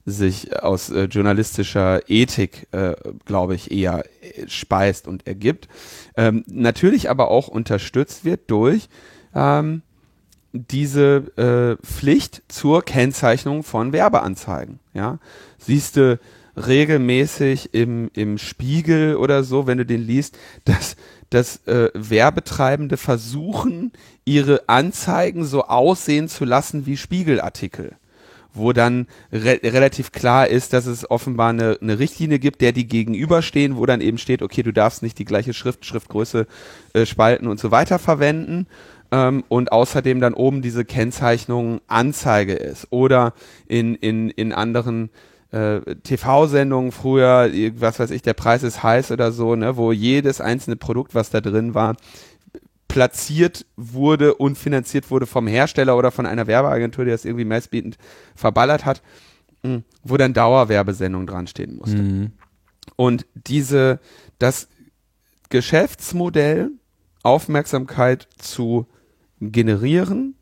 sich aus äh, journalistischer Ethik, äh, glaube ich, eher äh, speist und ergibt. Ähm, natürlich aber auch unterstützt wird durch ähm, diese äh, Pflicht zur Kennzeichnung von Werbeanzeigen. Ja, siehst du regelmäßig im, im Spiegel oder so, wenn du den liest, dass, dass äh, Werbetreibende versuchen, ihre Anzeigen so aussehen zu lassen wie Spiegelartikel wo dann re relativ klar ist, dass es offenbar eine, eine Richtlinie gibt, der die gegenüberstehen, wo dann eben steht, okay, du darfst nicht die gleiche Schrift, Schriftgröße, äh, Spalten und so weiter verwenden. Ähm, und außerdem dann oben diese Kennzeichnung Anzeige ist. Oder in, in, in anderen äh, TV-Sendungen früher, was weiß ich, der Preis ist heiß oder so, ne, wo jedes einzelne Produkt, was da drin war, platziert wurde und finanziert wurde vom Hersteller oder von einer Werbeagentur, die das irgendwie meistbietend verballert hat, hm, wo dann Dauerwerbesendung dran stehen musste. Mhm. Und diese, das Geschäftsmodell, Aufmerksamkeit zu generieren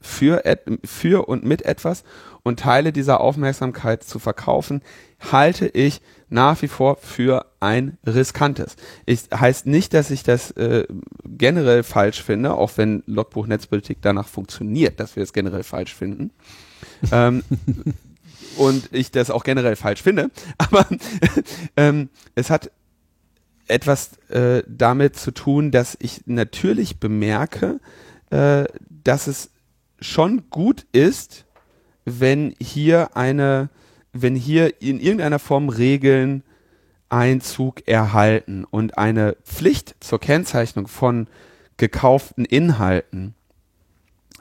für, für und mit etwas und Teile dieser Aufmerksamkeit zu verkaufen, halte ich nach wie vor für ein riskantes. Ich heißt nicht, dass ich das äh, generell falsch finde, auch wenn Logbuch Netzpolitik danach funktioniert, dass wir es generell falsch finden. ähm, [laughs] und ich das auch generell falsch finde, [laughs] aber ähm, es hat etwas äh, damit zu tun, dass ich natürlich bemerke, äh, dass es schon gut ist, wenn hier eine, wenn hier in irgendeiner Form Regeln Einzug erhalten und eine Pflicht zur Kennzeichnung von gekauften Inhalten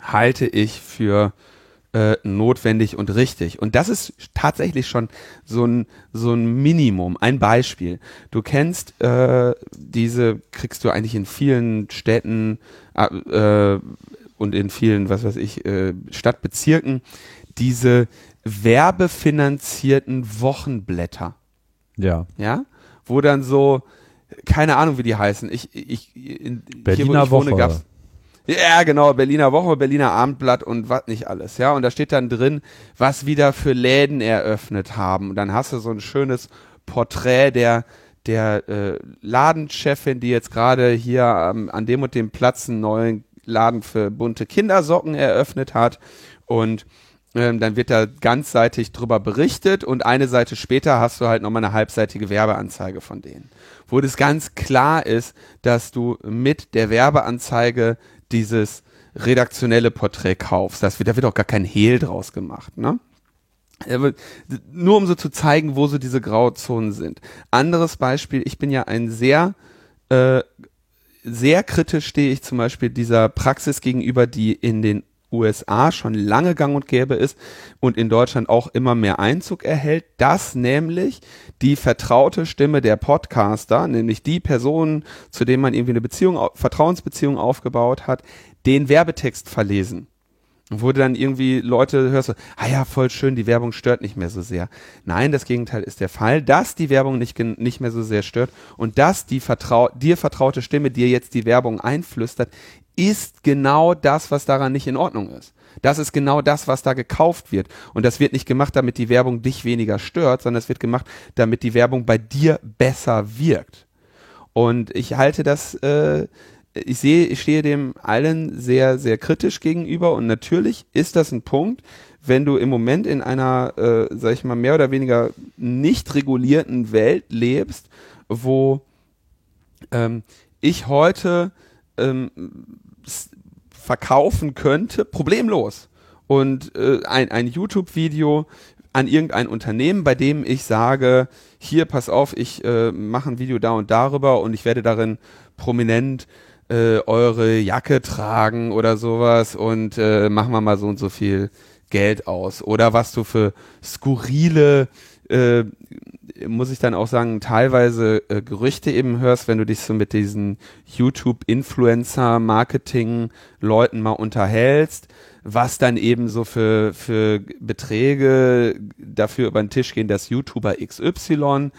halte ich für äh, notwendig und richtig. Und das ist tatsächlich schon so ein, so ein Minimum, ein Beispiel. Du kennst äh, diese, kriegst du eigentlich in vielen Städten äh, und in vielen, was weiß ich, äh, Stadtbezirken, diese werbefinanzierten Wochenblätter. Ja. Ja? Wo dann so, keine Ahnung, wie die heißen. Ich, ich, in, Berliner hier, wo ich Woche. gab's, ja, genau, Berliner Woche, Berliner Abendblatt und was nicht alles, ja. Und da steht dann drin, was wieder für Läden eröffnet haben. Und dann hast du so ein schönes Porträt der, der äh, Ladenchefin, die jetzt gerade hier ähm, an dem und dem Platz einen neuen Laden für bunte Kindersocken eröffnet hat. Und ähm, dann wird da ganzseitig drüber berichtet und eine Seite später hast du halt nochmal eine halbseitige Werbeanzeige von denen. Wo das ganz klar ist, dass du mit der Werbeanzeige dieses redaktionelle Porträt kaufst. Das wird, da wird auch gar kein Hehl draus gemacht, ne? Nur um so zu zeigen, wo so diese Grauzonen sind. Anderes Beispiel, ich bin ja ein sehr, äh, sehr kritisch stehe ich zum Beispiel dieser Praxis gegenüber, die in den USA schon lange gang und gäbe ist und in Deutschland auch immer mehr Einzug erhält, dass nämlich die vertraute Stimme der Podcaster, nämlich die Person, zu dem man irgendwie eine Beziehung, Vertrauensbeziehung aufgebaut hat, den Werbetext verlesen. Und wurde dann irgendwie Leute hörst du, ah ja, voll schön, die Werbung stört nicht mehr so sehr. Nein, das Gegenteil ist der Fall, dass die Werbung nicht, nicht mehr so sehr stört und dass die vertrau dir vertraute Stimme dir jetzt die Werbung einflüstert, ist genau das, was daran nicht in Ordnung ist. Das ist genau das, was da gekauft wird. Und das wird nicht gemacht, damit die Werbung dich weniger stört, sondern es wird gemacht, damit die Werbung bei dir besser wirkt. Und ich halte das, äh, ich sehe, ich stehe dem allen sehr, sehr kritisch gegenüber. Und natürlich ist das ein Punkt, wenn du im Moment in einer, äh, sag ich mal, mehr oder weniger nicht regulierten Welt lebst, wo ähm, ich heute ähm, verkaufen könnte, problemlos. Und äh, ein, ein YouTube-Video an irgendein Unternehmen, bei dem ich sage, hier, pass auf, ich äh, mache ein Video da und darüber und ich werde darin prominent äh, eure Jacke tragen oder sowas und äh, machen wir mal so und so viel Geld aus. Oder was du für skurrile äh, muss ich dann auch sagen, teilweise äh, Gerüchte eben hörst, wenn du dich so mit diesen YouTube-Influencer-Marketing-Leuten mal unterhältst, was dann eben so für, für Beträge dafür über den Tisch gehen, dass YouTuber XY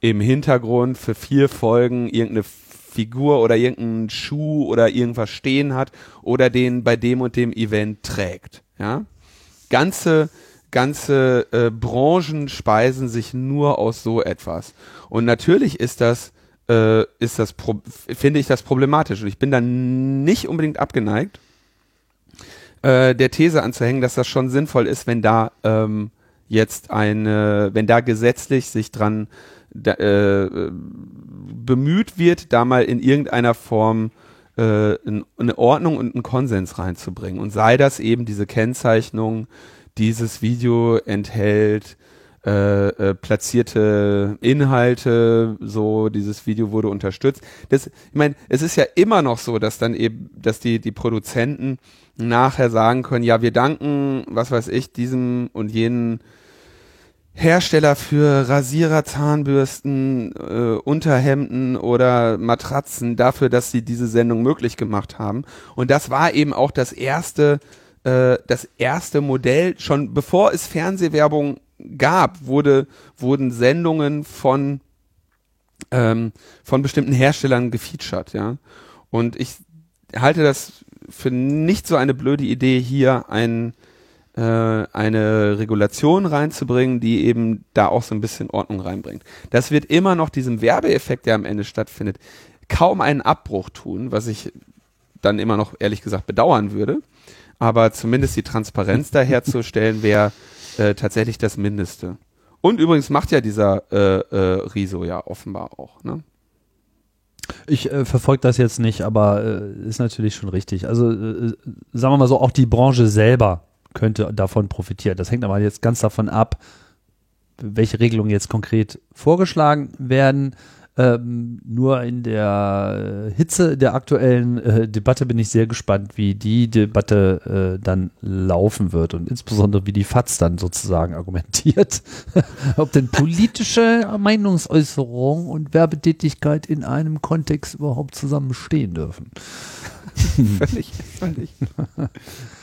im Hintergrund für vier Folgen irgendeine Figur oder irgendeinen Schuh oder irgendwas stehen hat oder den bei dem und dem Event trägt. Ja, ganze ganze äh, Branchen speisen sich nur aus so etwas. Und natürlich ist das, äh, ist das, finde ich das problematisch. Und ich bin dann nicht unbedingt abgeneigt, äh, der These anzuhängen, dass das schon sinnvoll ist, wenn da ähm, jetzt eine, wenn da gesetzlich sich dran da, äh, bemüht wird, da mal in irgendeiner Form äh, eine Ordnung und einen Konsens reinzubringen. Und sei das eben diese Kennzeichnung dieses Video enthält äh, äh, platzierte Inhalte, so dieses Video wurde unterstützt. Das, ich meine, es ist ja immer noch so, dass dann eben, dass die die Produzenten nachher sagen können, ja, wir danken, was weiß ich, diesem und jenen Hersteller für Rasierer, Zahnbürsten, äh, Unterhemden oder Matratzen dafür, dass sie diese Sendung möglich gemacht haben. Und das war eben auch das erste äh, das erste Modell, schon bevor es Fernsehwerbung gab, wurde, wurden Sendungen von, ähm, von bestimmten Herstellern gefeatured, ja. Und ich halte das für nicht so eine blöde Idee, hier ein, äh, eine Regulation reinzubringen, die eben da auch so ein bisschen Ordnung reinbringt. Das wird immer noch diesem Werbeeffekt, der am Ende stattfindet, kaum einen Abbruch tun, was ich dann immer noch ehrlich gesagt bedauern würde aber zumindest die Transparenz da herzustellen wäre äh, tatsächlich das Mindeste. Und übrigens macht ja dieser äh, äh, Riso ja offenbar auch, ne? Ich äh, verfolge das jetzt nicht, aber äh, ist natürlich schon richtig. Also äh, sagen wir mal so, auch die Branche selber könnte davon profitieren. Das hängt aber jetzt ganz davon ab, welche Regelungen jetzt konkret vorgeschlagen werden. Ähm, nur in der Hitze der aktuellen äh, Debatte bin ich sehr gespannt, wie die Debatte äh, dann laufen wird und insbesondere wie die FATS dann sozusagen argumentiert. [laughs] Ob denn politische Meinungsäußerung und Werbetätigkeit in einem Kontext überhaupt zusammenstehen dürfen. [laughs] völlig, völlig. [laughs]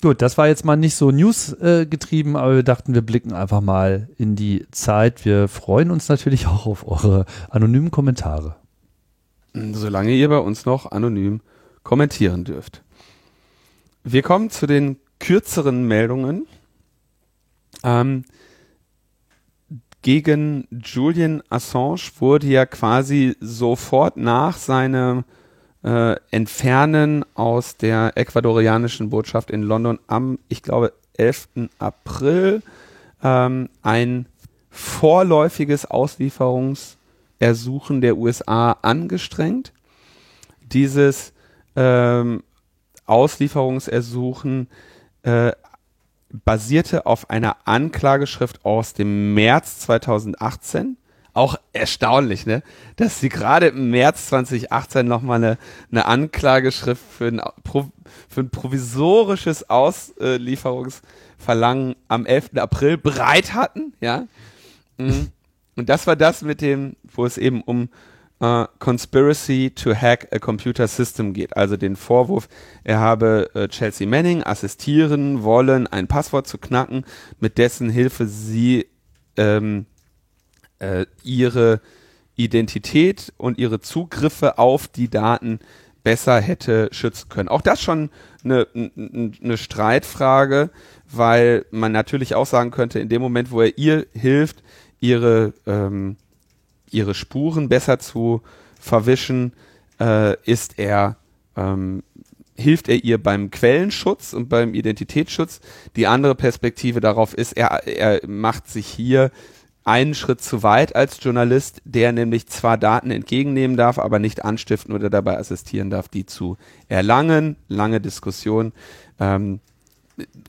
Gut, das war jetzt mal nicht so News äh, getrieben, aber wir dachten, wir blicken einfach mal in die Zeit. Wir freuen uns natürlich [laughs] auch auf eure anonymen Kommentare. Solange ihr bei uns noch anonym kommentieren dürft. Wir kommen zu den kürzeren Meldungen. Ähm, gegen Julian Assange wurde ja quasi sofort nach seinem äh, entfernen aus der ecuadorianischen Botschaft in London am, ich glaube, 11. April ähm, ein vorläufiges Auslieferungsersuchen der USA angestrengt. Dieses ähm, Auslieferungsersuchen äh, basierte auf einer Anklageschrift aus dem März 2018 auch erstaunlich, ne? Dass sie gerade im März 2018 nochmal eine, eine Anklageschrift für ein, für ein provisorisches Auslieferungsverlangen am 11. April bereit hatten, ja. Mhm. Und das war das mit dem, wo es eben um uh, Conspiracy to Hack a Computer System geht. Also den Vorwurf, er habe uh, Chelsea Manning assistieren wollen, ein Passwort zu knacken, mit dessen Hilfe sie ähm, äh, ihre Identität und ihre Zugriffe auf die Daten besser hätte schützen können. Auch das schon eine, eine Streitfrage, weil man natürlich auch sagen könnte, in dem Moment, wo er ihr hilft, ihre, ähm, ihre Spuren besser zu verwischen, äh, ist er, ähm, hilft er ihr beim Quellenschutz und beim Identitätsschutz. Die andere Perspektive darauf ist, er, er macht sich hier einen Schritt zu weit als Journalist, der nämlich zwar Daten entgegennehmen darf, aber nicht anstiften oder dabei assistieren darf, die zu erlangen. Lange Diskussion. Ähm,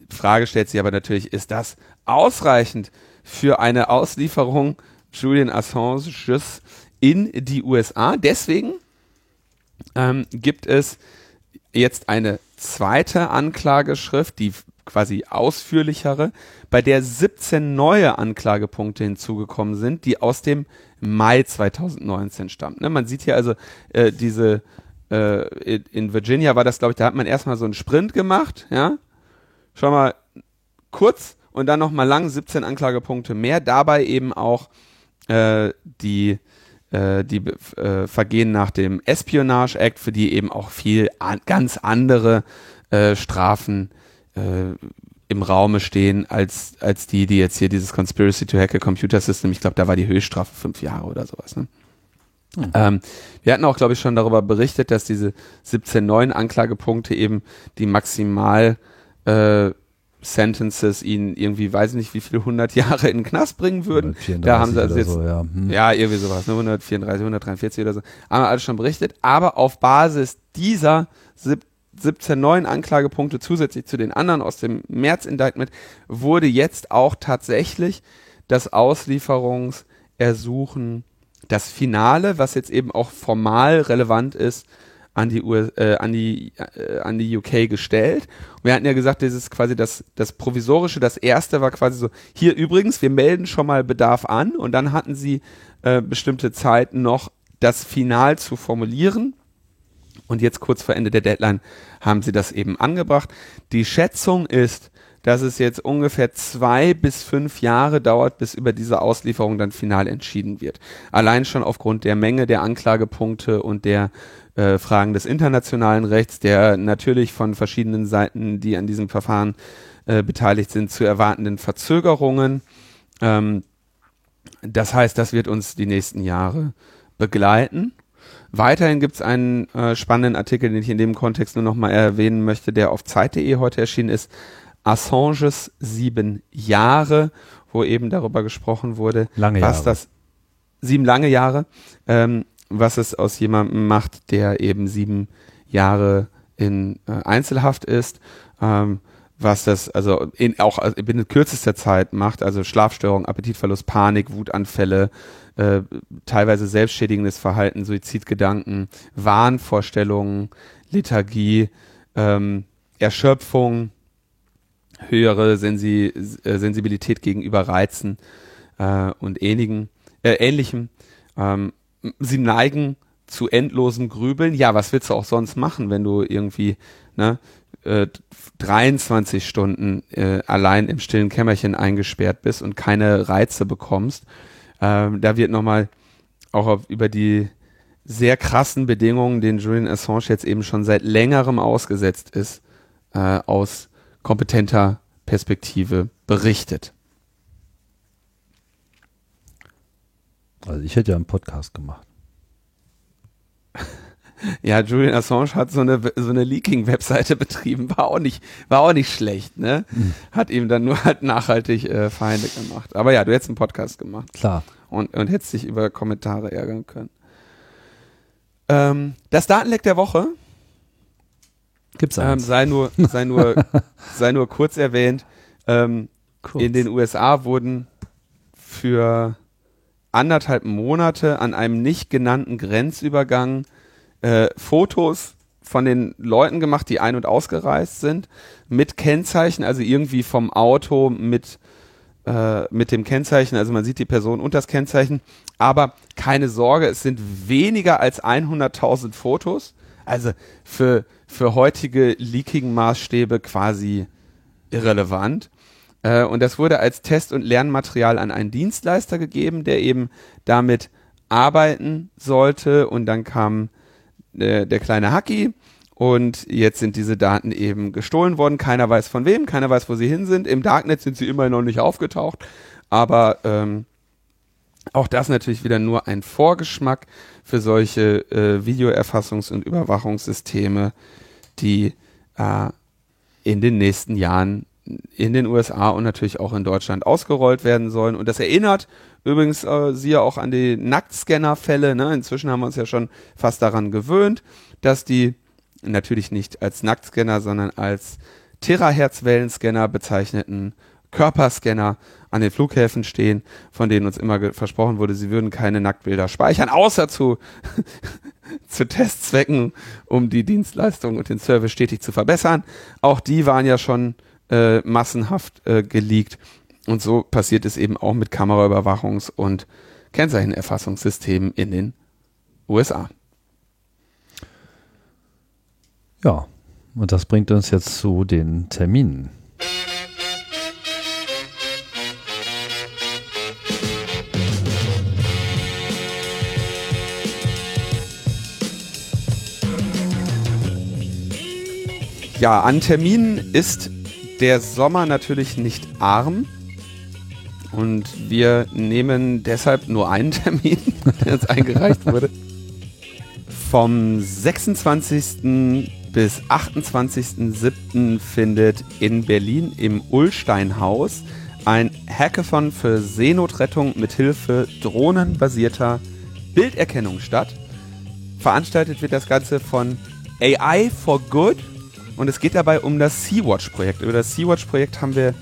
Frage stellt sich aber natürlich, ist das ausreichend für eine Auslieferung Julian Assanges in die USA? Deswegen ähm, gibt es jetzt eine zweite Anklageschrift, die quasi ausführlichere, bei der 17 neue Anklagepunkte hinzugekommen sind, die aus dem Mai 2019 stammen. Ne, man sieht hier also äh, diese äh, in Virginia war das, glaube ich, da hat man erstmal so einen Sprint gemacht, ja. Schon mal kurz und dann nochmal lang 17 Anklagepunkte mehr. Dabei eben auch äh, die äh, die äh, Vergehen nach dem Espionage Act, für die eben auch viel an, ganz andere äh, Strafen äh, im Raume stehen als, als die, die jetzt hier dieses Conspiracy to Hack a Computer System, ich glaube, da war die Höchststrafe fünf Jahre oder sowas. Ne? Mhm. Ähm, wir hatten auch, glaube ich, schon darüber berichtet, dass diese 17 neuen Anklagepunkte eben die maximal äh, Sentences ihn irgendwie, weiß nicht, wie viele hundert Jahre in den Knast bringen würden. Da haben sie also jetzt, so, ja. Hm. ja. irgendwie sowas, ne, 134, 143 oder so, haben wir alles schon berichtet. Aber auf Basis dieser 17 neuen Anklagepunkte zusätzlich zu den anderen aus dem März-Indictment wurde jetzt auch tatsächlich das Auslieferungsersuchen, das Finale, was jetzt eben auch formal relevant ist, an die, US, äh, an die, äh, an die UK gestellt. Und wir hatten ja gesagt, das ist quasi das, das Provisorische, das erste war quasi so, hier übrigens, wir melden schon mal Bedarf an und dann hatten sie äh, bestimmte Zeit noch, das Final zu formulieren. Und jetzt kurz vor Ende der Deadline haben sie das eben angebracht. Die Schätzung ist, dass es jetzt ungefähr zwei bis fünf Jahre dauert, bis über diese Auslieferung dann final entschieden wird. Allein schon aufgrund der Menge der Anklagepunkte und der äh, Fragen des internationalen Rechts, der natürlich von verschiedenen Seiten, die an diesem Verfahren äh, beteiligt sind, zu erwartenden Verzögerungen. Ähm, das heißt, das wird uns die nächsten Jahre begleiten. Weiterhin gibt es einen äh, spannenden Artikel, den ich in dem Kontext nur noch mal erwähnen möchte, der auf Zeit.de heute erschienen ist. Assanges sieben Jahre, wo eben darüber gesprochen wurde, lange was Jahre. das sieben lange Jahre, ähm, was es aus jemandem macht, der eben sieben Jahre in äh, Einzelhaft ist, ähm, was das also in, auch binnen kürzester Zeit macht, also Schlafstörung, Appetitverlust, Panik, Wutanfälle, äh, teilweise selbstschädigendes Verhalten, Suizidgedanken, Wahnvorstellungen, Lethargie, ähm, Erschöpfung, höhere Sensi äh, Sensibilität gegenüber Reizen äh, und ähnlichen, äh, ähnlichem. Ähm, sie neigen zu endlosem Grübeln. Ja, was willst du auch sonst machen, wenn du irgendwie ne, äh, 23 Stunden äh, allein im stillen Kämmerchen eingesperrt bist und keine Reize bekommst? Ähm, da wird nochmal auch auf, über die sehr krassen Bedingungen, denen Julian Assange jetzt eben schon seit längerem ausgesetzt ist, äh, aus kompetenter Perspektive berichtet. Also ich hätte ja einen Podcast gemacht. [laughs] Ja, Julian Assange hat so eine so eine Leaking-Webseite [laughs] betrieben, war auch nicht war auch nicht schlecht, ne? Mhm. Hat ihm dann nur halt nachhaltig äh, Feinde gemacht. Aber ja, du hättest einen Podcast gemacht. Klar. Und und hättest dich über Kommentare ärgern können. Ähm, das Datenleck der Woche gibt's ähm, sei nur sei nur [laughs] sei nur kurz erwähnt. Ähm, kurz. In den USA wurden für anderthalb Monate an einem nicht genannten Grenzübergang äh, Fotos von den Leuten gemacht, die ein- und ausgereist sind, mit Kennzeichen, also irgendwie vom Auto mit, äh, mit dem Kennzeichen, also man sieht die Person und das Kennzeichen, aber keine Sorge, es sind weniger als 100.000 Fotos, also für, für heutige Leaking-Maßstäbe quasi irrelevant. Äh, und das wurde als Test- und Lernmaterial an einen Dienstleister gegeben, der eben damit arbeiten sollte. Und dann kam äh, der kleine Hacki und jetzt sind diese Daten eben gestohlen worden. Keiner weiß von wem, keiner weiß, wo sie hin sind. Im Darknet sind sie immerhin noch nicht aufgetaucht. Aber ähm, auch das natürlich wieder nur ein Vorgeschmack für solche äh, Videoerfassungs- und Überwachungssysteme, die äh, in den nächsten Jahren in den USA und natürlich auch in Deutschland ausgerollt werden sollen. Und das erinnert übrigens äh, siehe auch an die Nacktscanner-Fälle. Ne? Inzwischen haben wir uns ja schon fast daran gewöhnt, dass die natürlich nicht als Nacktscanner, sondern als Terahertz-Wellenscanner bezeichneten Körperscanner an den Flughäfen stehen, von denen uns immer versprochen wurde, sie würden keine Nacktbilder speichern, außer zu, [laughs] zu Testzwecken, um die Dienstleistung und den Service stetig zu verbessern. Auch die waren ja schon äh, massenhaft äh, geleakt. Und so passiert es eben auch mit Kameraüberwachungs- und Kennzeichenerfassungssystemen in den USA. Ja, und das bringt uns jetzt zu den Terminen. Ja, an Terminen ist der Sommer natürlich nicht arm. Und wir nehmen deshalb nur einen [laughs] Termin, der uns eingereicht wurde. Vom 26 bis 28.07. findet in Berlin im Ullsteinhaus ein Hackathon für Seenotrettung mit Hilfe drohnenbasierter Bilderkennung statt. Veranstaltet wird das Ganze von AI for Good und es geht dabei um das Sea-Watch-Projekt. Über das Sea-Watch-Projekt haben wir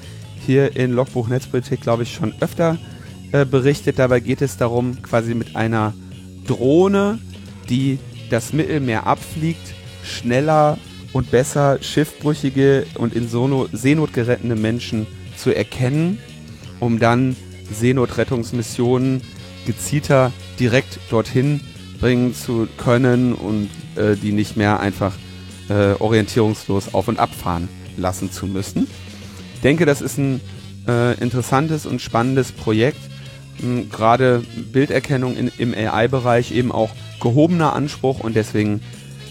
hier in Logbuch Netzpolitik, glaube ich, schon öfter äh, berichtet. Dabei geht es darum, quasi mit einer Drohne, die das Mittelmeer abfliegt, schneller und besser schiffbrüchige und in Seenot gerettete Menschen zu erkennen, um dann Seenotrettungsmissionen gezielter direkt dorthin bringen zu können und äh, die nicht mehr einfach äh, orientierungslos auf und abfahren lassen zu müssen. Ich denke, das ist ein äh, interessantes und spannendes Projekt. Hm, gerade Bilderkennung in, im AI-Bereich eben auch gehobener Anspruch und deswegen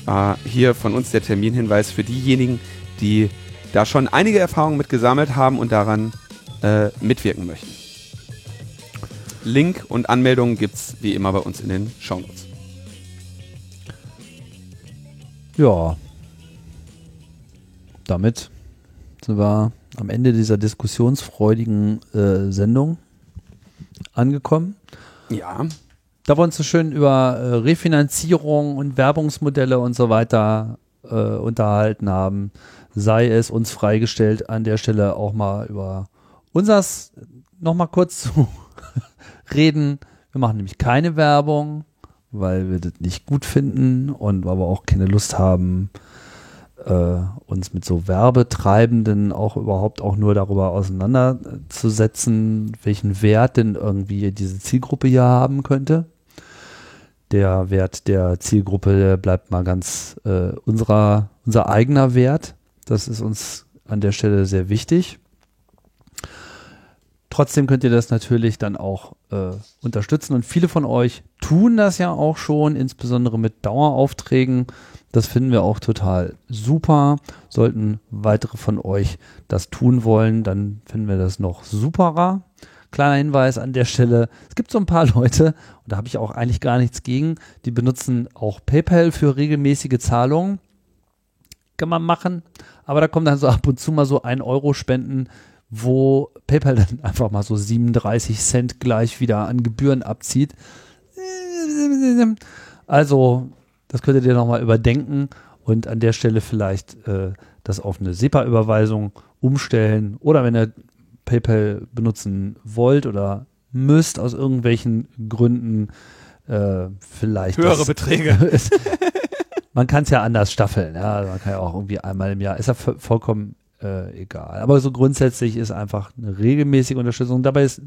äh, hier von uns der Terminhinweis für diejenigen, die da schon einige Erfahrungen mit gesammelt haben und daran äh, mitwirken möchten. Link und Anmeldungen gibt es wie immer bei uns in den Shownotes. Ja, damit sind wir am Ende dieser diskussionsfreudigen äh, Sendung angekommen. Ja da wir uns so schön über äh, Refinanzierung und Werbungsmodelle und so weiter äh, unterhalten haben, sei es uns freigestellt, an der Stelle auch mal über unsers nochmal kurz zu [laughs] reden. Wir machen nämlich keine Werbung, weil wir das nicht gut finden und aber auch keine Lust haben, äh, uns mit so Werbetreibenden auch überhaupt auch nur darüber auseinanderzusetzen, welchen Wert denn irgendwie diese Zielgruppe hier haben könnte der Wert der Zielgruppe bleibt mal ganz äh, unserer, unser eigener Wert. Das ist uns an der Stelle sehr wichtig. Trotzdem könnt ihr das natürlich dann auch äh, unterstützen und viele von euch tun das ja auch schon, insbesondere mit Daueraufträgen. Das finden wir auch total super. Sollten weitere von euch das tun wollen, dann finden wir das noch superer. Kleiner Hinweis an der Stelle. Es gibt so ein paar [laughs] Leute, und da habe ich auch eigentlich gar nichts gegen, die benutzen auch PayPal für regelmäßige Zahlungen. Kann man machen. Aber da kommen dann so ab und zu mal so ein Euro Spenden, wo PayPal dann [laughs] einfach mal so 37 Cent gleich wieder an Gebühren abzieht. Also, das könntet ihr nochmal überdenken und an der Stelle vielleicht äh, das auf eine SEPA-Überweisung umstellen. Oder wenn ihr PayPal benutzen wollt oder müsst aus irgendwelchen Gründen, äh, vielleicht höhere das, Beträge. [laughs] man kann es ja anders staffeln. Ja, man kann ja auch irgendwie einmal im Jahr. Ist ja vollkommen äh, egal. Aber so grundsätzlich ist einfach eine regelmäßige Unterstützung. Dabei ist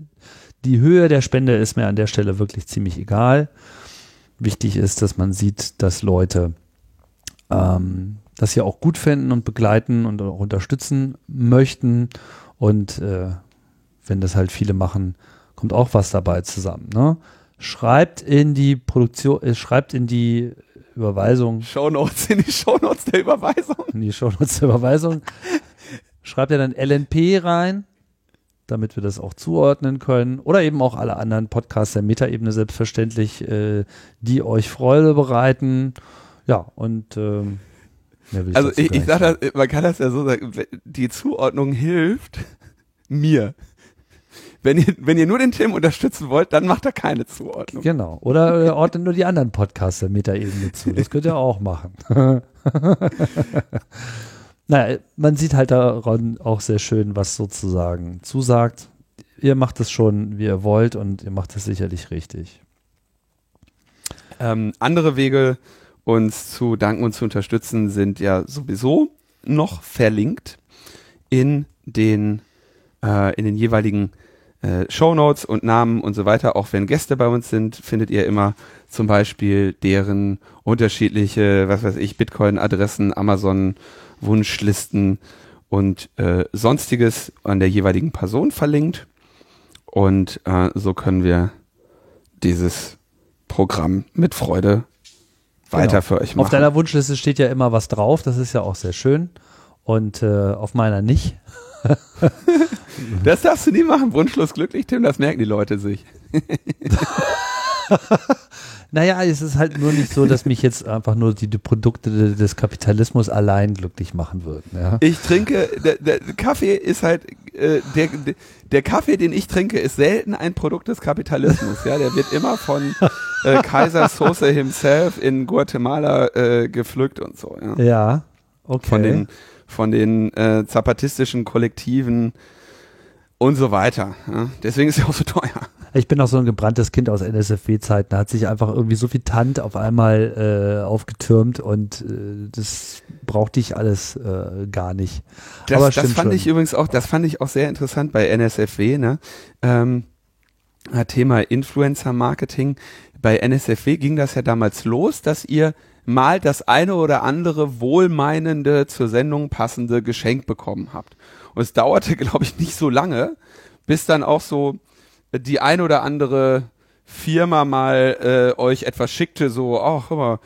die Höhe der Spende ist mir an der Stelle wirklich ziemlich egal. Wichtig ist, dass man sieht, dass Leute ähm, das hier auch gut finden und begleiten und auch unterstützen möchten und äh, wenn das halt viele machen, kommt auch was dabei zusammen. Ne? Schreibt in die Produktion, äh, schreibt in die Überweisung. Shownotes in die Shownotes der Überweisung. In die Shownotes der Überweisung. [laughs] Schreibt ihr dann LNP rein, damit wir das auch zuordnen können. Oder eben auch alle anderen Podcasts der Metaebene selbstverständlich, äh, die euch Freude bereiten. Ja, und ähm, ich also ich, ich sage das, man kann das ja so sagen, die Zuordnung hilft mir. Wenn ihr, wenn ihr nur den Tim unterstützen wollt, dann macht er keine Zuordnung. Genau. Oder äh, ordnet nur die anderen Podcasts der Metaebene zu. Das könnt ihr auch machen. [laughs] naja, man sieht halt daran auch sehr schön, was sozusagen zusagt. Ihr macht es schon, wie ihr wollt und ihr macht es sicherlich richtig. Ähm, andere Wege, uns zu danken und zu unterstützen, sind ja sowieso noch verlinkt in den, äh, in den jeweiligen äh, Shownotes und Namen und so weiter. Auch wenn Gäste bei uns sind, findet ihr immer zum Beispiel deren unterschiedliche, was weiß ich, Bitcoin-Adressen, Amazon-Wunschlisten und äh, sonstiges an der jeweiligen Person verlinkt. Und äh, so können wir dieses Programm mit Freude weiter genau. für euch machen. Auf deiner Wunschliste steht ja immer was drauf, das ist ja auch sehr schön. Und äh, auf meiner nicht. [laughs] das darfst du nie machen. Wunschlos glücklich, Tim, das merken die Leute sich. [laughs] naja, es ist halt nur nicht so, dass mich jetzt einfach nur die, die Produkte des Kapitalismus allein glücklich machen würden. Ja? Ich trinke, der, der Kaffee ist halt, äh, der, der Kaffee, den ich trinke, ist selten ein Produkt des Kapitalismus. Ja, der wird immer von äh, Kaiser Soße himself in Guatemala äh, gepflückt und so. Ja, ja okay. Von den von den äh, zapatistischen Kollektiven und so weiter. Ja. Deswegen ist er auch so teuer. Ich bin auch so ein gebranntes Kind aus NSFW-Zeiten. Da hat sich einfach irgendwie so viel Tant auf einmal äh, aufgetürmt und äh, das brauchte ich alles äh, gar nicht. Das, Aber das fand schon. ich übrigens auch, das fand ich auch sehr interessant bei NSFW, ne? Ähm, Thema Influencer-Marketing. Bei NSFW ging das ja damals los, dass ihr mal das eine oder andere wohlmeinende zur Sendung passende Geschenk bekommen habt. Und es dauerte, [laughs] glaube ich, nicht so lange, bis dann auch so die ein oder andere Firma mal äh, euch etwas schickte, so, ach, hör mal,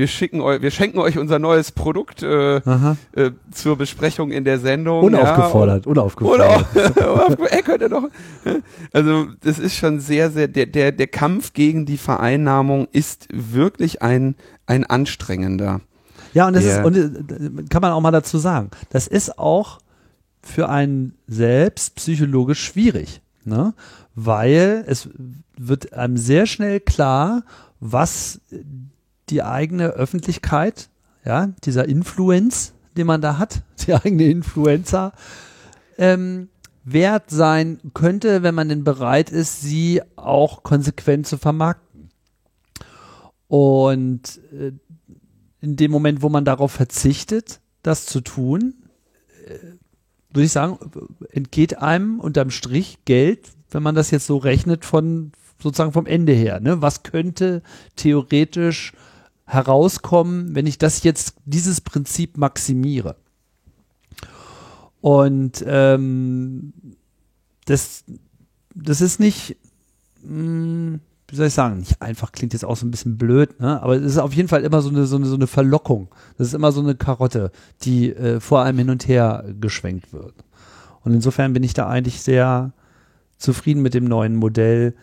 wir schicken euch, wir schenken euch unser neues Produkt äh, äh, zur Besprechung in der Sendung. Unaufgefordert, ja, unaufgefordert. [laughs] er könnte doch. Also das ist schon sehr, sehr der der der Kampf gegen die Vereinnahmung ist wirklich ein ein anstrengender. Ja und das ist und äh, kann man auch mal dazu sagen, das ist auch für einen selbst psychologisch schwierig, ne? Weil es wird einem sehr schnell klar, was die eigene Öffentlichkeit, ja, dieser Influence, den man da hat, [laughs] die eigene Influencer, ähm, wert sein könnte, wenn man denn bereit ist, sie auch konsequent zu vermarkten. Und äh, in dem Moment, wo man darauf verzichtet, das zu tun, äh, würde ich sagen, entgeht einem unterm Strich Geld, wenn man das jetzt so rechnet von sozusagen vom Ende her. Ne? Was könnte theoretisch herauskommen, wenn ich das jetzt, dieses Prinzip maximiere. Und ähm, das, das ist nicht, mh, hm, wie soll ich sagen, nicht einfach, klingt jetzt auch so ein bisschen blöd, ne? aber es ist auf jeden Fall immer so eine, so eine, so eine Verlockung. Das ist immer so eine Karotte, die äh, vor allem hin und her geschwenkt wird. Und insofern bin ich da eigentlich sehr zufrieden mit dem neuen Modell,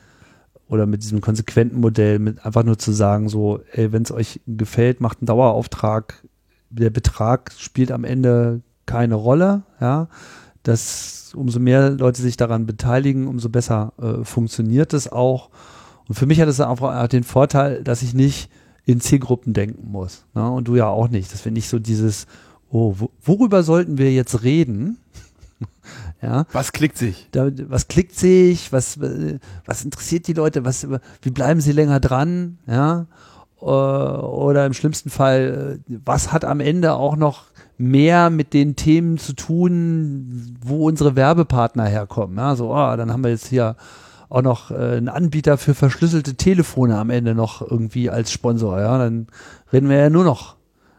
oder mit diesem konsequenten Modell, mit einfach nur zu sagen, so, ey, wenn es euch gefällt, macht einen Dauerauftrag. Der Betrag spielt am Ende keine Rolle, ja. Das, umso mehr Leute sich daran beteiligen, umso besser äh, funktioniert es auch. Und für mich hat es einfach den Vorteil, dass ich nicht in Zielgruppen denken muss. Ne? Und du ja auch nicht. Dass wir nicht so dieses, oh, worüber sollten wir jetzt reden? Ja. Was klickt sich? Da, was klickt sich? Was, was interessiert die Leute? Was, wie bleiben sie länger dran? Ja. Äh, oder im schlimmsten Fall, was hat am Ende auch noch mehr mit den Themen zu tun, wo unsere Werbepartner herkommen? Ja, so, oh, dann haben wir jetzt hier auch noch äh, einen Anbieter für verschlüsselte Telefone am Ende noch irgendwie als Sponsor. Ja, dann reden wir ja nur noch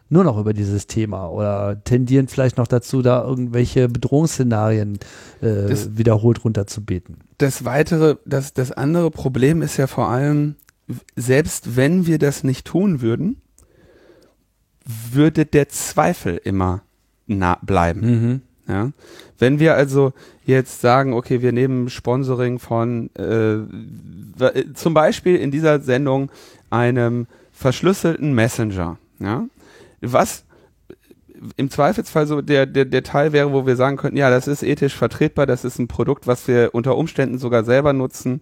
nur noch über dieses Thema oder tendieren vielleicht noch dazu, da irgendwelche Bedrohungsszenarien äh, das, wiederholt runterzubeten. Das weitere, das, das andere Problem ist ja vor allem, selbst wenn wir das nicht tun würden, würde der Zweifel immer nah bleiben. Mhm. Ja? Wenn wir also jetzt sagen, okay, wir nehmen Sponsoring von äh, zum Beispiel in dieser Sendung einem verschlüsselten Messenger, ja, was im Zweifelsfall so der, der, der Teil wäre, wo wir sagen könnten, ja, das ist ethisch vertretbar, das ist ein Produkt, was wir unter Umständen sogar selber nutzen,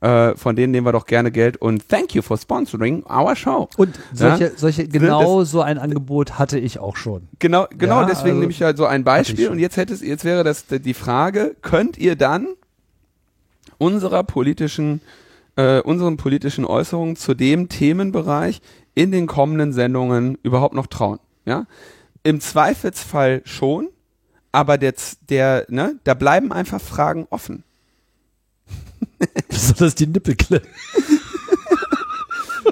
äh, von denen nehmen wir doch gerne Geld und thank you for sponsoring our show. Und solche, ja? solche genau das, so ein Angebot hatte ich auch schon. Genau, genau, ja, deswegen also, nehme ich ja so ein Beispiel und jetzt hätte es, jetzt wäre das die Frage, könnt ihr dann unserer politischen, äh, unseren politischen Äußerungen zu dem Themenbereich in den kommenden Sendungen überhaupt noch trauen? Ja? Im Zweifelsfall schon, aber der, der, ne, da bleiben einfach Fragen offen. Besonders die Nippelklemmen. [laughs]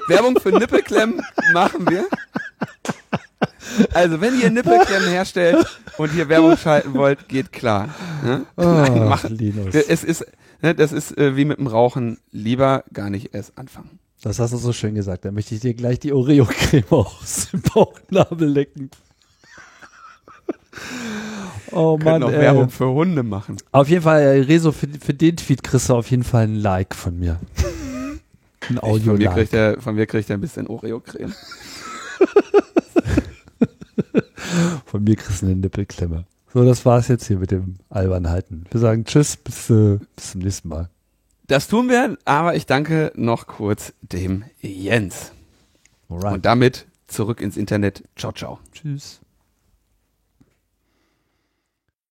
Werbung für Nippelklemmen machen wir. Also, wenn ihr Nippelklemmen herstellt und hier Werbung schalten wollt, geht klar. Ne? Oh, Nein, machen. Linus. Es ist, ne, das ist äh, wie mit dem Rauchen. Lieber gar nicht erst anfangen. Das hast du so schön gesagt. Da möchte ich dir gleich die Oreo-Creme [laughs] aus dem Bauchnabel lecken. [laughs] Oh Mann, noch Werbung für Hunde machen. Auf jeden Fall, äh, Rezo, für, für, den Tweet kriegst du auf jeden Fall ein Like von mir. [laughs] Ein audio von, mir kriegt er, von mir kriegt er ein bisschen Oreo-Creme. von mir kriegst du eine Nippelklemme. So, das war's jetzt hier mit dem albern Halten. Wir sagen Tschüss, bis, äh, bis zum nächsten Mal. Das tun wir, aber ich danke noch kurz dem Jens. Alright. Und damit zurück ins Internet. Ciao, ciao. Tschüss.